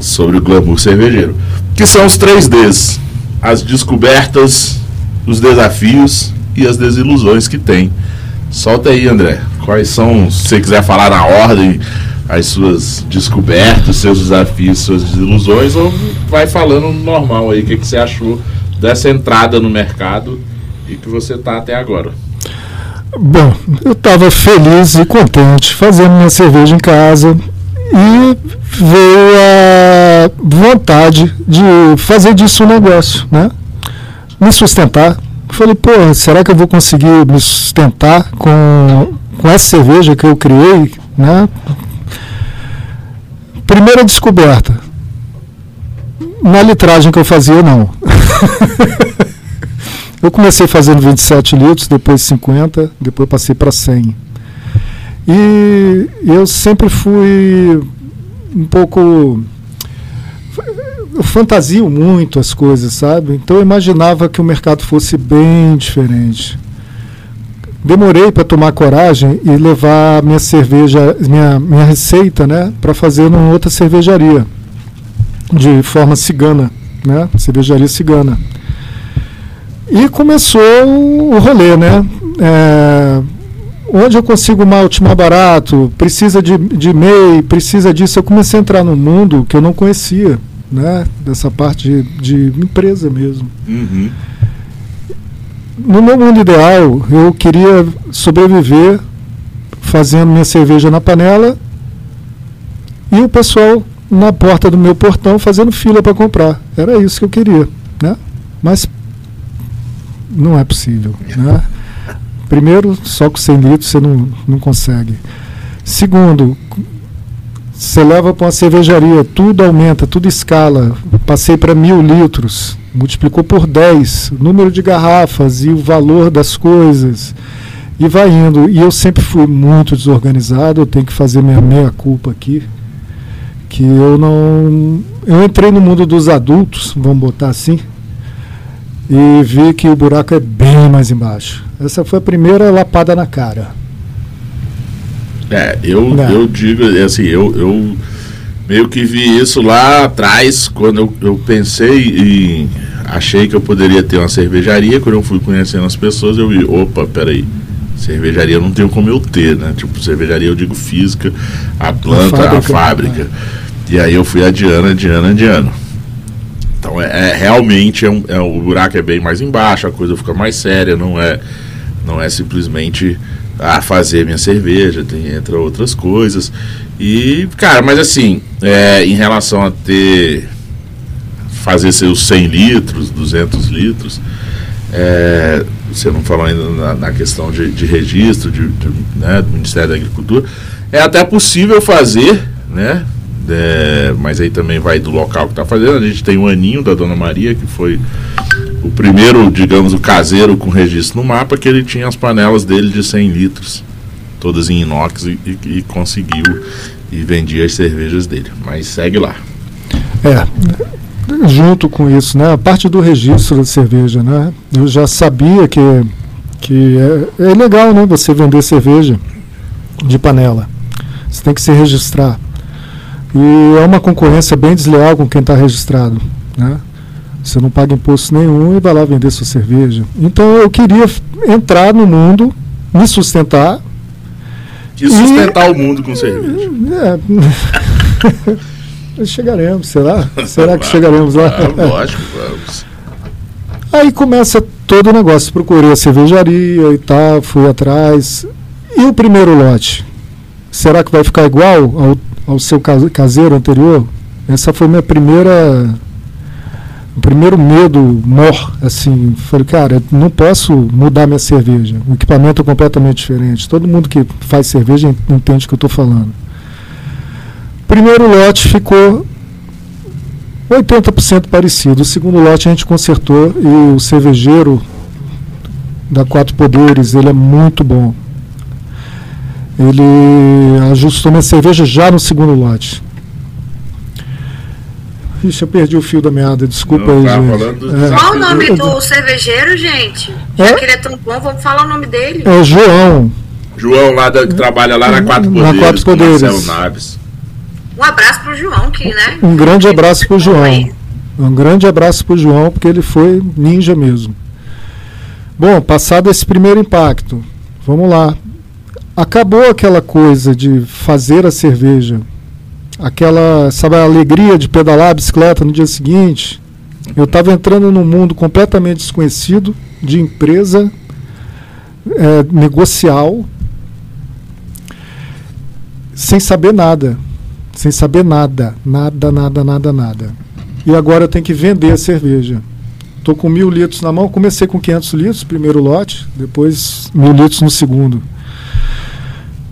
sobre o glamour cervejeiro. Que são os três Ds: as descobertas, os desafios e as desilusões que tem. Solta aí, André. Quais são, se você quiser falar na ordem, as suas descobertas, seus desafios, suas desilusões, ou vai falando normal aí, o que, que você achou dessa entrada no mercado e que você tá até agora. Bom, eu estava feliz e contente fazendo minha cerveja em casa e veio a vontade de fazer disso um negócio, né? Me sustentar. Falei, pô, será que eu vou conseguir me sustentar com, com essa cerveja que eu criei, né? Primeira descoberta. Na litragem que eu fazia, não. Eu comecei fazendo 27 litros, depois 50, depois passei para 100. E eu sempre fui um pouco. Eu fantasio muito as coisas, sabe? Então eu imaginava que o mercado fosse bem diferente. Demorei para tomar coragem e levar minha cerveja, minha, minha receita, né, para fazer numa outra cervejaria, de forma cigana, né, cervejaria cigana. E começou o rolê, né? É, onde eu consigo malte mais barato, precisa de, de MEI, precisa disso. Eu comecei a entrar num mundo que eu não conhecia, né? Dessa parte de, de empresa mesmo. No meu mundo ideal, eu queria sobreviver fazendo minha cerveja na panela e o pessoal na porta do meu portão fazendo fila para comprar. Era isso que eu queria, né? Mas não é possível, né? Primeiro, só com 100 litros você não, não consegue. Segundo, você leva para uma cervejaria, tudo aumenta, tudo escala. Passei para mil litros, multiplicou por 10 o número de garrafas e o valor das coisas. E vai indo. E eu sempre fui muito desorganizado, eu tenho que fazer minha meia-culpa aqui. Que eu não. Eu entrei no mundo dos adultos, vamos botar assim, e vi que o buraco é bem mais embaixo. Essa foi a primeira lapada na cara. É, eu, Não. eu digo, assim, eu, eu meio que vi isso lá atrás, quando eu, eu pensei e achei que eu poderia ter uma cervejaria, quando eu fui conhecendo as pessoas, eu vi, opa, peraí, cervejaria eu não tenho como eu ter, né? Tipo, cervejaria eu digo física, a planta, a fábrica, fábrica. E aí eu fui adiando, adiando, adiando. Então é, é- realmente é um, é, o buraco é bem mais embaixo, a coisa fica mais séria, não é, não é simplesmente a fazer minha cerveja, tem outras coisas. E, cara, mas assim, é, em relação a ter fazer seus 100 litros, 200 litros, é, você não falou ainda na, na questão de, de registro de, de, né, do Ministério da Agricultura, é até possível fazer, né? É, mas aí também vai do local que está fazendo. A gente tem o Aninho da Dona Maria, que foi o primeiro, digamos, o caseiro com registro no mapa, que ele tinha as panelas dele de 100 litros, todas em inox, e, e- e conseguiu e vendia as cervejas dele. Mas segue lá. É, junto com isso, né? A parte do registro da cerveja, né? Eu já sabia que, que é, é legal, né? Você vender cerveja de panela. Você tem que se registrar. E é uma concorrência bem desleal com quem está registrado, né? Você não paga imposto nenhum e vai lá vender sua cerveja. Então eu queria entrar no mundo, me sustentar E sustentar o mundo com cerveja. É. chegaremos, será? Será que chegaremos lá? Ah, lógico, vamos. Aí começa todo o negócio. Procurei a cervejaria e tal, fui atrás. E o primeiro lote? Será que vai ficar igual ao, ao seu case- caseiro anterior? Essa foi minha primeira. O primeiro medo mor, assim. Falei, cara, não posso mudar minha cerveja. O equipamento é completamente diferente. Todo mundo que faz cerveja en- entende o que eu estou falando. Primeiro lote ficou 80% parecido. O segundo lote a gente consertou e o cervejeiro da Quatro Poderes, ele é muito bom. Ele ajustou minha cerveja já no segundo lote. Ixi, eu perdi o fio da meada, desculpa Não, aí, tava gente. É. Qual o nome do cervejeiro, gente? Já É? que ele é tão bom, vamos falar o nome dele. É João. João lá da- que trabalha lá na Quatro Na Poderes. Quatro com o Poderes. Marcelo Naves. Um abraço pro João, que, né? Um grande abraço pro João. Aí. Um grande abraço pro João, porque ele foi ninja mesmo. Bom, passado esse primeiro impacto, vamos lá. Acabou aquela coisa de fazer a cerveja, aquela, sabe, a alegria de pedalar a bicicleta no dia seguinte. Eu estava entrando num mundo completamente desconhecido de empresa eh, negocial, sem saber nada, sem saber nada, nada, nada, nada, nada. E agora eu tenho que vender a cerveja. Estou com mil litros na mão. Comecei com 500 litros, primeiro lote, depois mil litros no segundo.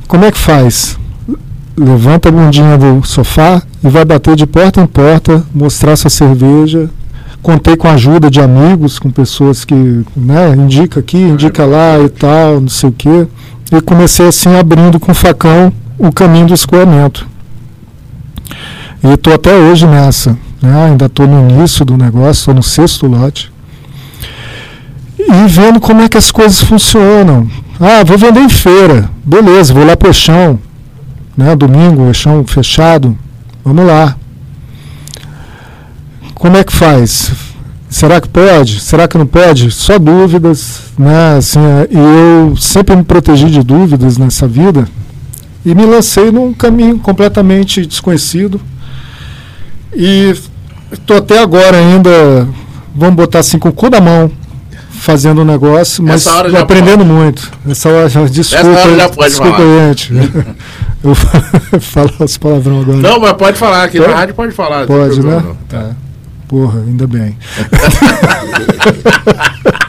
Como é que faz? Levanta a bundinha do sofá e vai bater de porta em porta, mostrar sua cerveja. Contei com a ajuda de amigos, com pessoas que né, indica aqui, indica lá e tal, não sei o quê. E comecei assim abrindo com facão o caminho do escoamento. E estou até hoje nessa. Né? Ainda estou no início do negócio, estou no sexto lote. E vendo como é que as coisas funcionam. Ah, vou vender em feira. Beleza, vou lá pro chão. Né? Domingo, chão fechado. Vamos lá. Como é que faz? Será que pode? Será que não pode? Só dúvidas, né? Assim, é, eu sempre me protegi de dúvidas nessa vida e me lancei num caminho completamente desconhecido. E estou até agora ainda, vamos botar assim, com o cu na mão, fazendo o negócio, mas Essa aprendendo muito. Essa hora, já- desculpa, hora já pode desculpa, falar. gente. Eu falo as palavrão agora. Não, mas pode falar, aqui na Pode? rádio pode falar. Pode, né? Tá. Porra, ainda bem.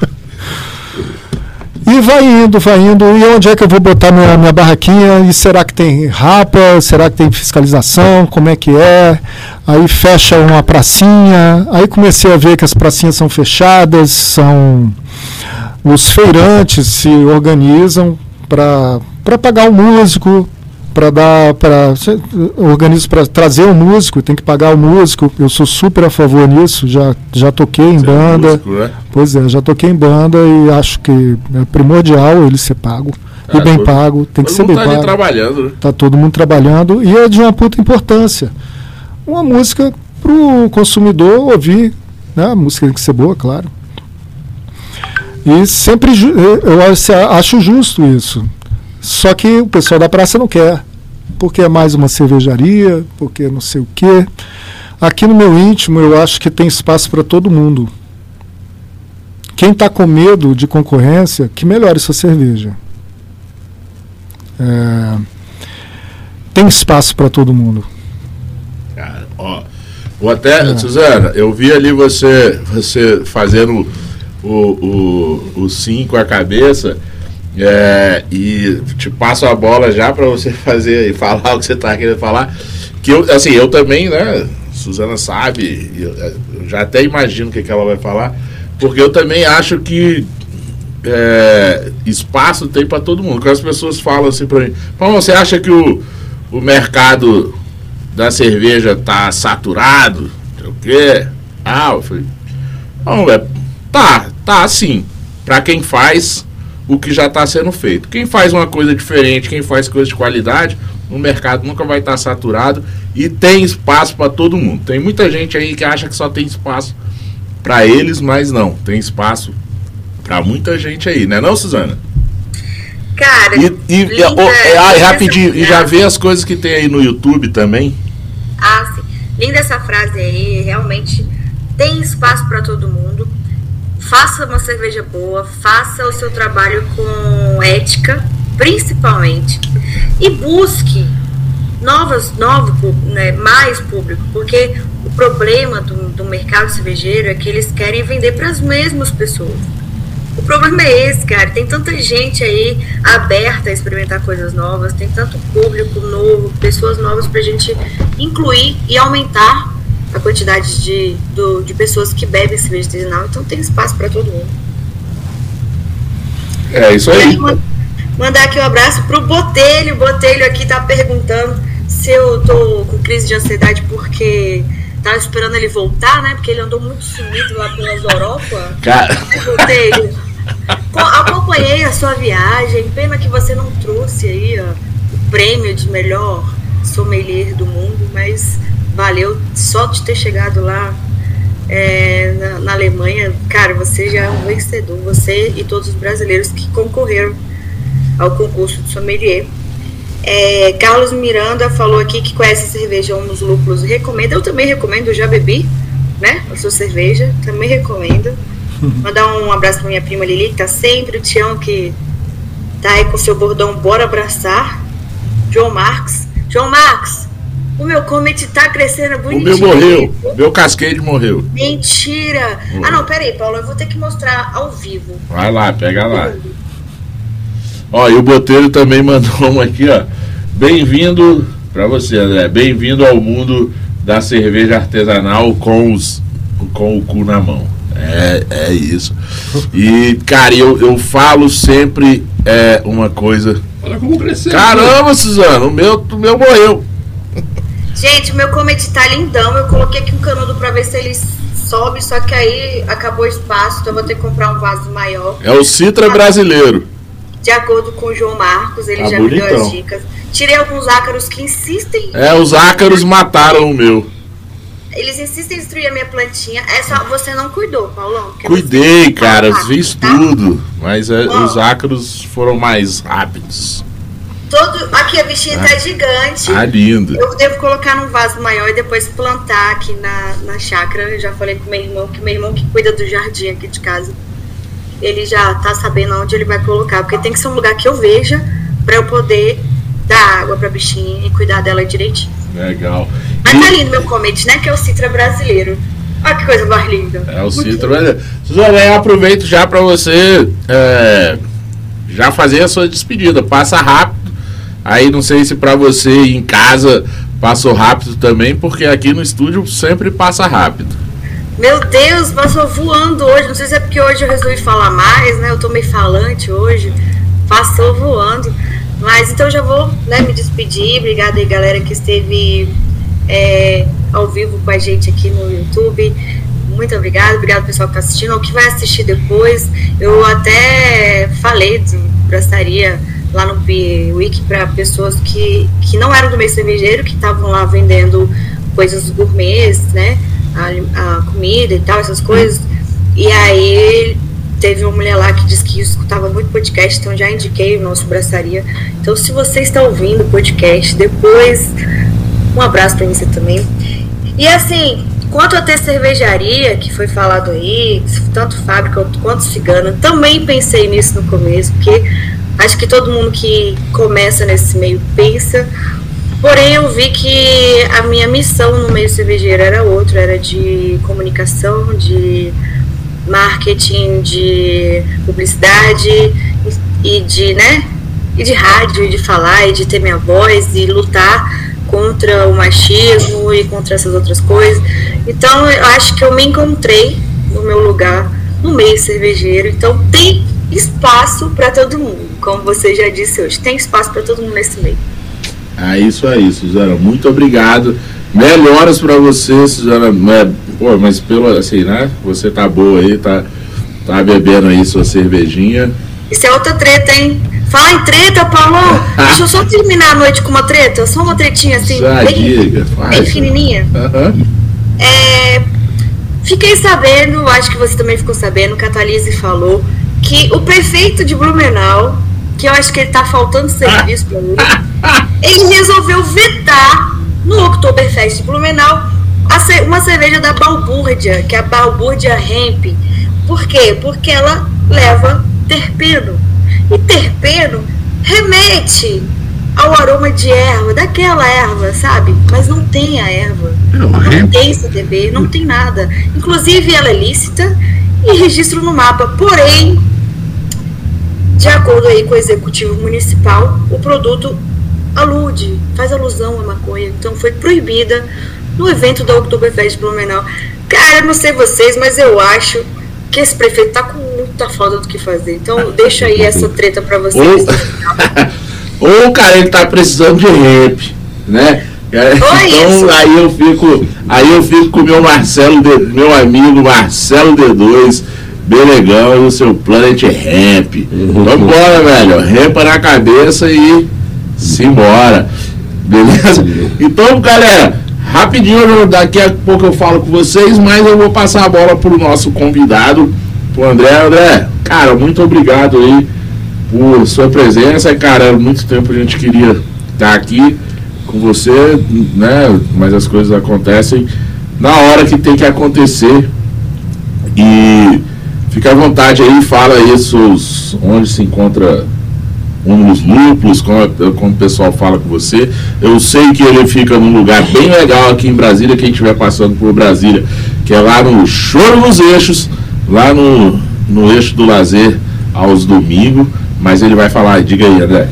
e vai indo, vai indo. E onde é que eu vou botar minha, minha barraquinha? E será que tem rapa? Será que tem fiscalização? Como é que é? Aí fecha uma pracinha. Aí comecei a ver que as pracinhas são fechadas, são. Os feirantes se organizam para pagar o músico, para dar para organizo para trazer o músico tem que pagar o músico. Eu sou super a favor nisso já já toquei em Você é banda. músico, né? pois é já toquei em banda e acho que é primordial ele ser pago. É, e bem pago tem que ser bem tá pago. trabalhando, né? tá todo mundo trabalhando e é de uma puta importância. Uma música pro consumidor ouvir né? A música tem que ser boa claro. E sempre eu acho justo isso só que o pessoal da praça não quer, porque é mais uma cervejaria, porque não sei o quê. Aqui no meu íntimo eu acho que tem espaço para todo mundo. Quem está com medo de concorrência, que melhore sua cerveja. É, tem espaço para todo mundo. Cara, ó. Vou até, É. Suzana, eu vi ali você, você fazendo o, o, o sim com a cabeça. É, e te passo a bola já para você fazer e falar o que você tá querendo falar. Que eu, assim, eu também, né? Suzana sabe, eu, eu já até imagino o que, que ela vai falar, porque eu também acho que é, espaço tem para todo mundo. Quando as pessoas falam assim para mim, Paulo, você acha que o, o mercado da cerveja tá saturado? Sei o quê? Ah, eu falei, não, é, tá, tá sim. Para quem faz o que já está sendo feito. Quem faz uma coisa diferente, quem faz coisa de qualidade, o mercado nunca vai estar saturado e tem espaço para todo mundo. Tem muita gente aí que acha que só tem espaço para eles, mas não, tem espaço para muita gente aí, né, não, Suzana? Cara, E, e, linda, oh, é, ah, rapidinho, e já vê as coisas que tem aí no YouTube também? Ah, sim. Linda essa frase aí, realmente tem espaço para todo mundo. Faça uma cerveja boa, faça o seu trabalho com ética, principalmente, e busque novas, novo, né, mais público, porque o problema do, do mercado cervejeiro é que eles querem vender para as mesmas pessoas. O problema é esse, cara. Tem tanta gente aí aberta a experimentar coisas novas, tem tanto público novo, pessoas novas pra gente incluir e aumentar a quantidade de, do- de pessoas que bebem cerveja artesanal. Então tem espaço pra todo mundo. É isso aí, aí. ma- mandar aqui um abraço pro Botelho. O Botelho aqui tá perguntando se eu tô com crise de ansiedade porque tava esperando ele voltar, né? Porque ele andou muito sumido lá pelas Europa. Cara, Botelho, co- acompanhei a sua viagem. Pena que você não trouxe aí ó, o prêmio de melhor sommelier do mundo, mas valeu só de ter chegado lá é, na, na Alemanha. Cara, você já é um vencedor. Você e todos os brasileiros que concorreram ao concurso de sommelier. É, Carlos Miranda falou aqui que conhece cerveja dos lúpulos recomenda. Eu também recomendo, eu já bebi, né? A sua cerveja, também recomendo. Mandar um abraço pra minha prima Lili, que tá sempre, o Tião que tá aí com seu bordão Bora Abraçar. João Marques. João Marques, o meu comet tá crescendo o bonitinho. meu morreu. O meu cascade morreu. Mentira! Ah não, peraí, Paulo, eu vou ter que mostrar ao vivo. Vai lá, pega lá. Ó, e o Botelho também mandou um aqui, ó. Bem-vindo pra você, André. Bem-vindo ao mundo da cerveja artesanal com os com o cu na mão. É, é isso. E, cara, eu, eu falo sempre é, uma coisa. Olha como cresceu. Caramba, Suzano, o meu, o meu morreu. Gente, o meu comet tá lindão. Eu coloquei aqui um canudo pra ver se ele sobe, só que aí acabou o espaço, então eu vou ter que comprar um vaso maior. É o Citra brasileiro. De acordo com o João Marcos, ele Tá já me deu bonitão. as dicas. Tirei alguns ácaros que insistem. É, os ácaros mataram o meu. Eles insistem em destruir a minha plantinha. É só você não cuidou, Paulão. Cuidei, cara, fiz tá? tudo. Mas é, os ácaros foram mais rápidos. Todo... Aqui a bichinha tá gigante. Ah, lindo. Eu devo colocar num vaso maior e depois plantar aqui na, na chácara. Eu já falei com meu irmão, que meu irmão que cuida do jardim aqui de casa. Ele já tá sabendo onde ele vai colocar, porque tem que ser um lugar que eu veja pra eu poder dar água pra bichinha e cuidar dela direitinho. Legal. Mas tá E- lindo meu comete, né? Que é o Citra brasileiro. Olha que coisa mais linda. É o Citra brasileiro. Suzana, eu aproveito já pra você é, já fazer a sua despedida. Passa rápido. Aí não sei se pra você em casa passou rápido também, porque aqui no estúdio sempre passa rápido. Meu Deus, passou voando hoje. Não sei se é porque hoje eu resolvi falar mais, né? Eu tô meio falante hoje. Passou voando. Mas então já vou né, me despedir. Obrigada aí, galera, que esteve é, ao vivo com a gente aqui no YouTube. Muito obrigada. Obrigado, pessoal que tá assistindo. Ou que vai assistir depois. Eu até falei do Braçaria lá no Wiki para pessoas que, que não eram do meio cervejeiro, que estavam lá vendendo coisas gourmets, né? A, a comida e tal, essas coisas. E aí teve uma mulher lá que disse que escutava muito podcast, então já indiquei o nosso braçaria. Então, se você está ouvindo o podcast, depois um abraço para você também. E assim, quanto a ter cervejaria, que foi falado aí, tanto fábrica quanto cigana, também pensei nisso no começo, porque acho que todo mundo que começa nesse meio pensa. Porém, eu vi que a minha missão no meio cervejeiro era outra, era de comunicação, de marketing, de publicidade e de, né, e de rádio, e de falar, e de ter minha voz e lutar contra o machismo e contra essas outras coisas. Então, eu acho que eu me encontrei no meu lugar no meio cervejeiro. Então, tem espaço para todo mundo, como você já disse hoje. Tem espaço para todo mundo nesse meio. É isso aí, Suzana. Muito obrigado. Melhoras pra você, Suzana. É, Pô, mas pelo assim, né? Você tá boa aí, tá, tá bebendo aí sua cervejinha. Isso é outra treta, hein? Fala em treta, Paulão. Deixa eu só terminar a noite com uma treta. Só uma tretinha assim, Já bem, diga, bem faz. pequenininha. Aham. É, fiquei sabendo, acho que você também ficou sabendo, Thalise falou que o prefeito de Blumenau que eu acho que ele tá faltando serviço para ele, ele resolveu vetar no Oktoberfest de Blumenau uma cerveja da Balbúrdia, que é a Balbúrdia Hemp. Por quê? Porque ela leva terpeno. E terpeno remete ao aroma de erva, daquela erva, sabe? Mas não tem a erva. Não, não tem CTB, não tem nada. Inclusive ela é lícita e registro no mapa. Porém, de acordo aí com o executivo municipal, o produto alude, faz alusão à maconha. Então foi proibida no evento da Oktoberfest Blumenau. Cara, eu não sei vocês, mas eu acho que esse prefeito tá com muita falta do que fazer. Então deixa aí essa treta para vocês. Ou o cara ele tá precisando de rap, né? então aí eu fico, aí eu fico com o meu Marcelo, meu amigo Marcelo D2, bem legal, no seu Planet Ramp. Uhum. Vambora, velho. Rampa na cabeça e simbora. Beleza? Então, galera, rapidinho, daqui a pouco eu falo com vocês, mas eu vou passar a bola pro nosso convidado, pro André. André, cara, muito obrigado aí por sua presença. Cara, muito tempo a gente queria estar aqui com você, né? Mas as coisas acontecem na hora que tem que acontecer. E fica à vontade aí, fala isso, onde se encontra um dos núcleos, quando, quando o pessoal fala com você. Eu sei que ele fica num lugar bem legal aqui em Brasília, quem estiver passando por Brasília, que é lá no Choro nos Eixos, lá no, no eixo do lazer aos domingos. Mas ele vai falar, diga aí, André.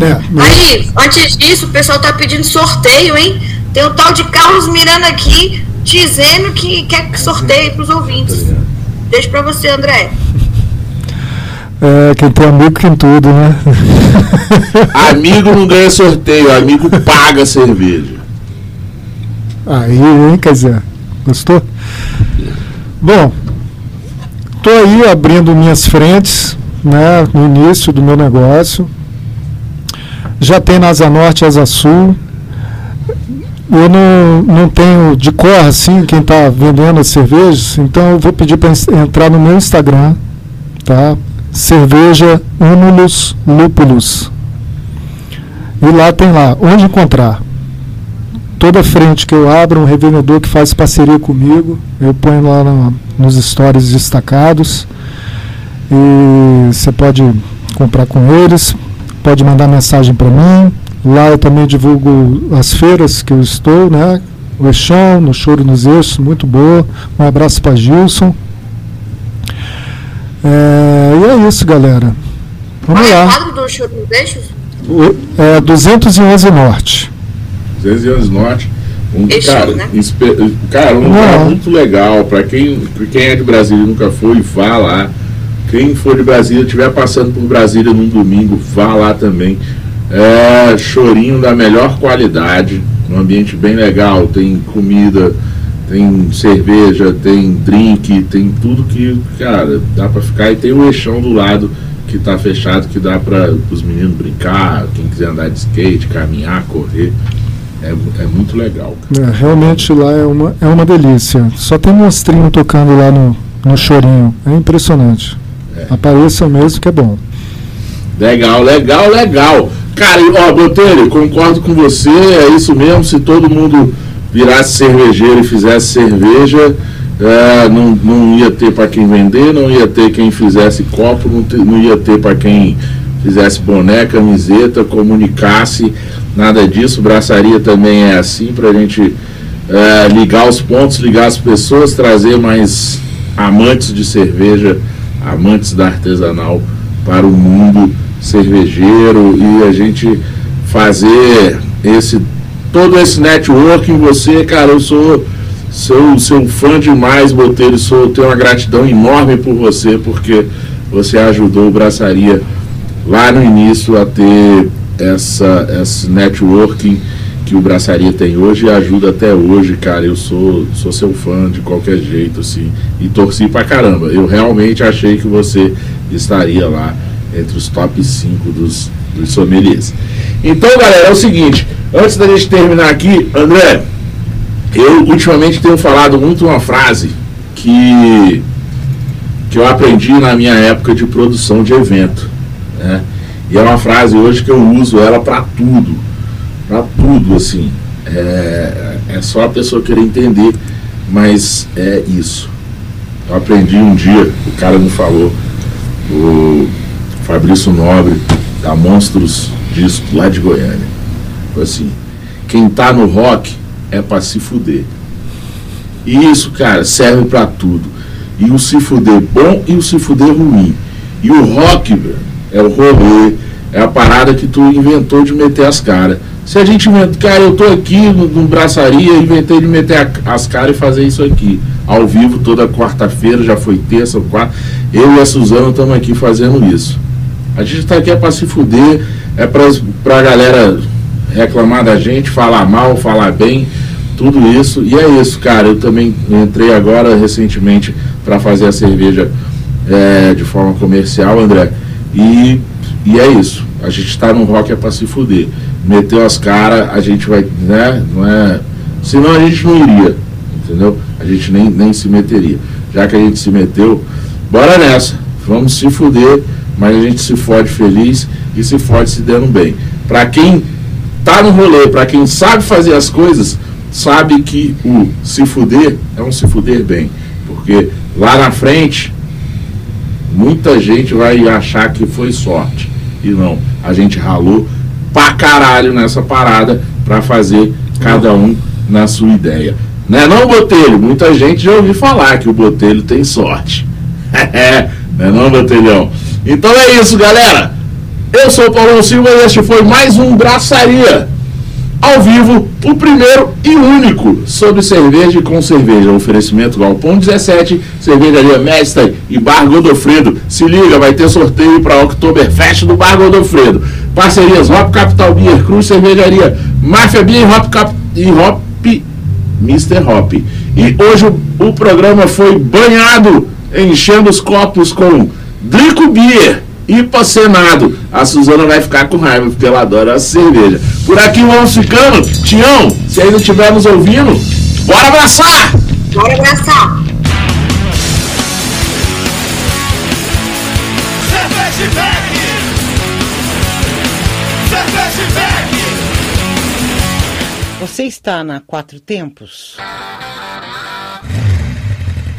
É, mas... Aí, antes disso, o pessoal tá pedindo sorteio, hein? Tem o tal de Carlos Miranda aqui dizendo que quer que sorteie para os ouvintes. Deixa para você, André. É, quem tem amigo tem tudo, né? amigo não ganha sorteio, amigo paga cerveja. Aí, hein, quer dizer, gostou? Bom, tô aí abrindo minhas frentes, né, no início do meu negócio. Já tem na Asa Norte e Asa Sul. Eu não, não tenho de cor assim quem está vendendo as cervejas, então eu vou pedir para entrar no meu Instagram, tá? Cerveja Humulus Lúpulos. E lá tem lá, onde encontrar. Toda frente que eu abro, um revendedor que faz parceria comigo, eu ponho lá no, nos stories destacados. E você pode comprar com eles, pode mandar mensagem para mim. Lá eu também divulgo as feiras que eu estou, né? O Eixão, no Choro nos Eixos, muito boa. Um abraço para Gilson. É, e é isso, galera. Vamos Qual lá. É o do Choro nos Eixos? O, é 211 Norte. 211 Norte. Um, Eixão, cara, né? cara, um lugar muito legal. Para quem, quem é de Brasília e nunca foi, vá lá quem for de Brasília, estiver passando por Brasília num domingo, vá lá também. É chorinho da melhor qualidade, um ambiente bem legal, tem comida, tem cerveja, tem drink, tem tudo que, cara, dá para ficar. E tem o eixão do lado que está fechado, que dá para os meninos brincar, quem quiser andar de skate, caminhar, correr. É, é muito legal. É, realmente lá é uma, é uma delícia. Só tem monstrinho tocando lá no, no chorinho. É impressionante. É. Apareça mesmo que é bom. Legal, legal, legal. Cara, ó, Botelho, concordo com você, é isso mesmo. Se todo mundo virasse cervejeiro e fizesse cerveja, é, não, não ia ter para quem vender, não ia ter quem fizesse copo, não, te, não ia ter para quem fizesse boné, camiseta, comunicasse, nada disso. Braçaria também é assim, para a gente é, ligar os pontos, ligar as pessoas, trazer mais amantes de cerveja amantes da artesanal para o mundo cervejeiro e a gente fazer esse todo esse networking você cara eu sou sou seu fã demais Botelho sou tenho uma gratidão enorme por você porque você ajudou o Braçaria lá no início a ter essa esse networking que o Braçaria tem hoje e ajuda até hoje, cara. Eu sou, sou seu fã de qualquer jeito, assim, e torci pra caramba. Eu realmente achei que você estaria lá entre os top 5 dos, dos sommeliers. Então, galera, é o seguinte, antes da gente terminar aqui, André, eu ultimamente tenho falado muito uma frase que, que eu aprendi na minha época de produção de evento, né? E é uma frase hoje que eu uso ela para tudo. Para tudo, assim. É, é só a pessoa querer entender, mas é isso. Eu aprendi um dia, o cara me falou, o Fabrício Nobre, da Monstros Disco, lá de Goiânia. Assim, quem tá no rock é para se fuder. E isso, cara, serve para tudo. E o se fuder bom e o se fuder ruim. E o rock, velho, é o rolê, é a parada que tu inventou de meter as caras. Se a gente inventa, cara, eu tô aqui no, no braçaria, inventei de meter a, as caras e fazer isso aqui. Ao vivo toda quarta-feira, já foi terça ou quarta. Eu e a Suzana estamos aqui fazendo isso. A gente está aqui é para se fuder, é para a galera reclamar da gente, falar mal, falar bem, tudo isso. E é isso, cara. Eu também entrei agora recentemente para fazer a cerveja é, de forma comercial, André. E, e é isso. A gente está no rock é para se fuder. Meteu as caras, a gente vai, né? Não é. Senão a gente não iria, entendeu? A gente nem, nem se meteria. Já que a gente se meteu, bora nessa. Vamos se fuder, mas a gente se fode feliz e se fode se dando bem. Para quem tá no rolê, para quem sabe fazer as coisas, sabe que o se fuder é um se fuder bem. Porque lá na frente, muita gente vai achar que foi sorte. E não, a gente ralou pra caralho nessa parada para fazer cada um na sua ideia. Né não, Botelho? Muita gente já ouviu falar que o Botelho tem sorte. Né não, Botelhão? Então é isso, galera. Eu sou o Paulo Silva e este foi mais um Braçaria ao vivo, o primeiro e único sobre cerveja e com cerveja. Oferecimento Galpão 17, Cervejaria Mestre e Bar Godofredo. Se liga, vai ter sorteio para Oktoberfest do Bar Godofredo. Parcerias Hop Capital Beer, Cruz Cervejaria, Máfia Beer Hop Cap e Hop Mr. Hop. E hoje o, o programa foi banhado, enchendo os copos com Drico Beer IPA Senado. A Suzana vai ficar com raiva, porque ela adora a cerveja. Por aqui vamos ficando. Tião, se ainda estiver nos ouvindo, bora abraçar! Bora abraçar! Você está na Quatro Tempos?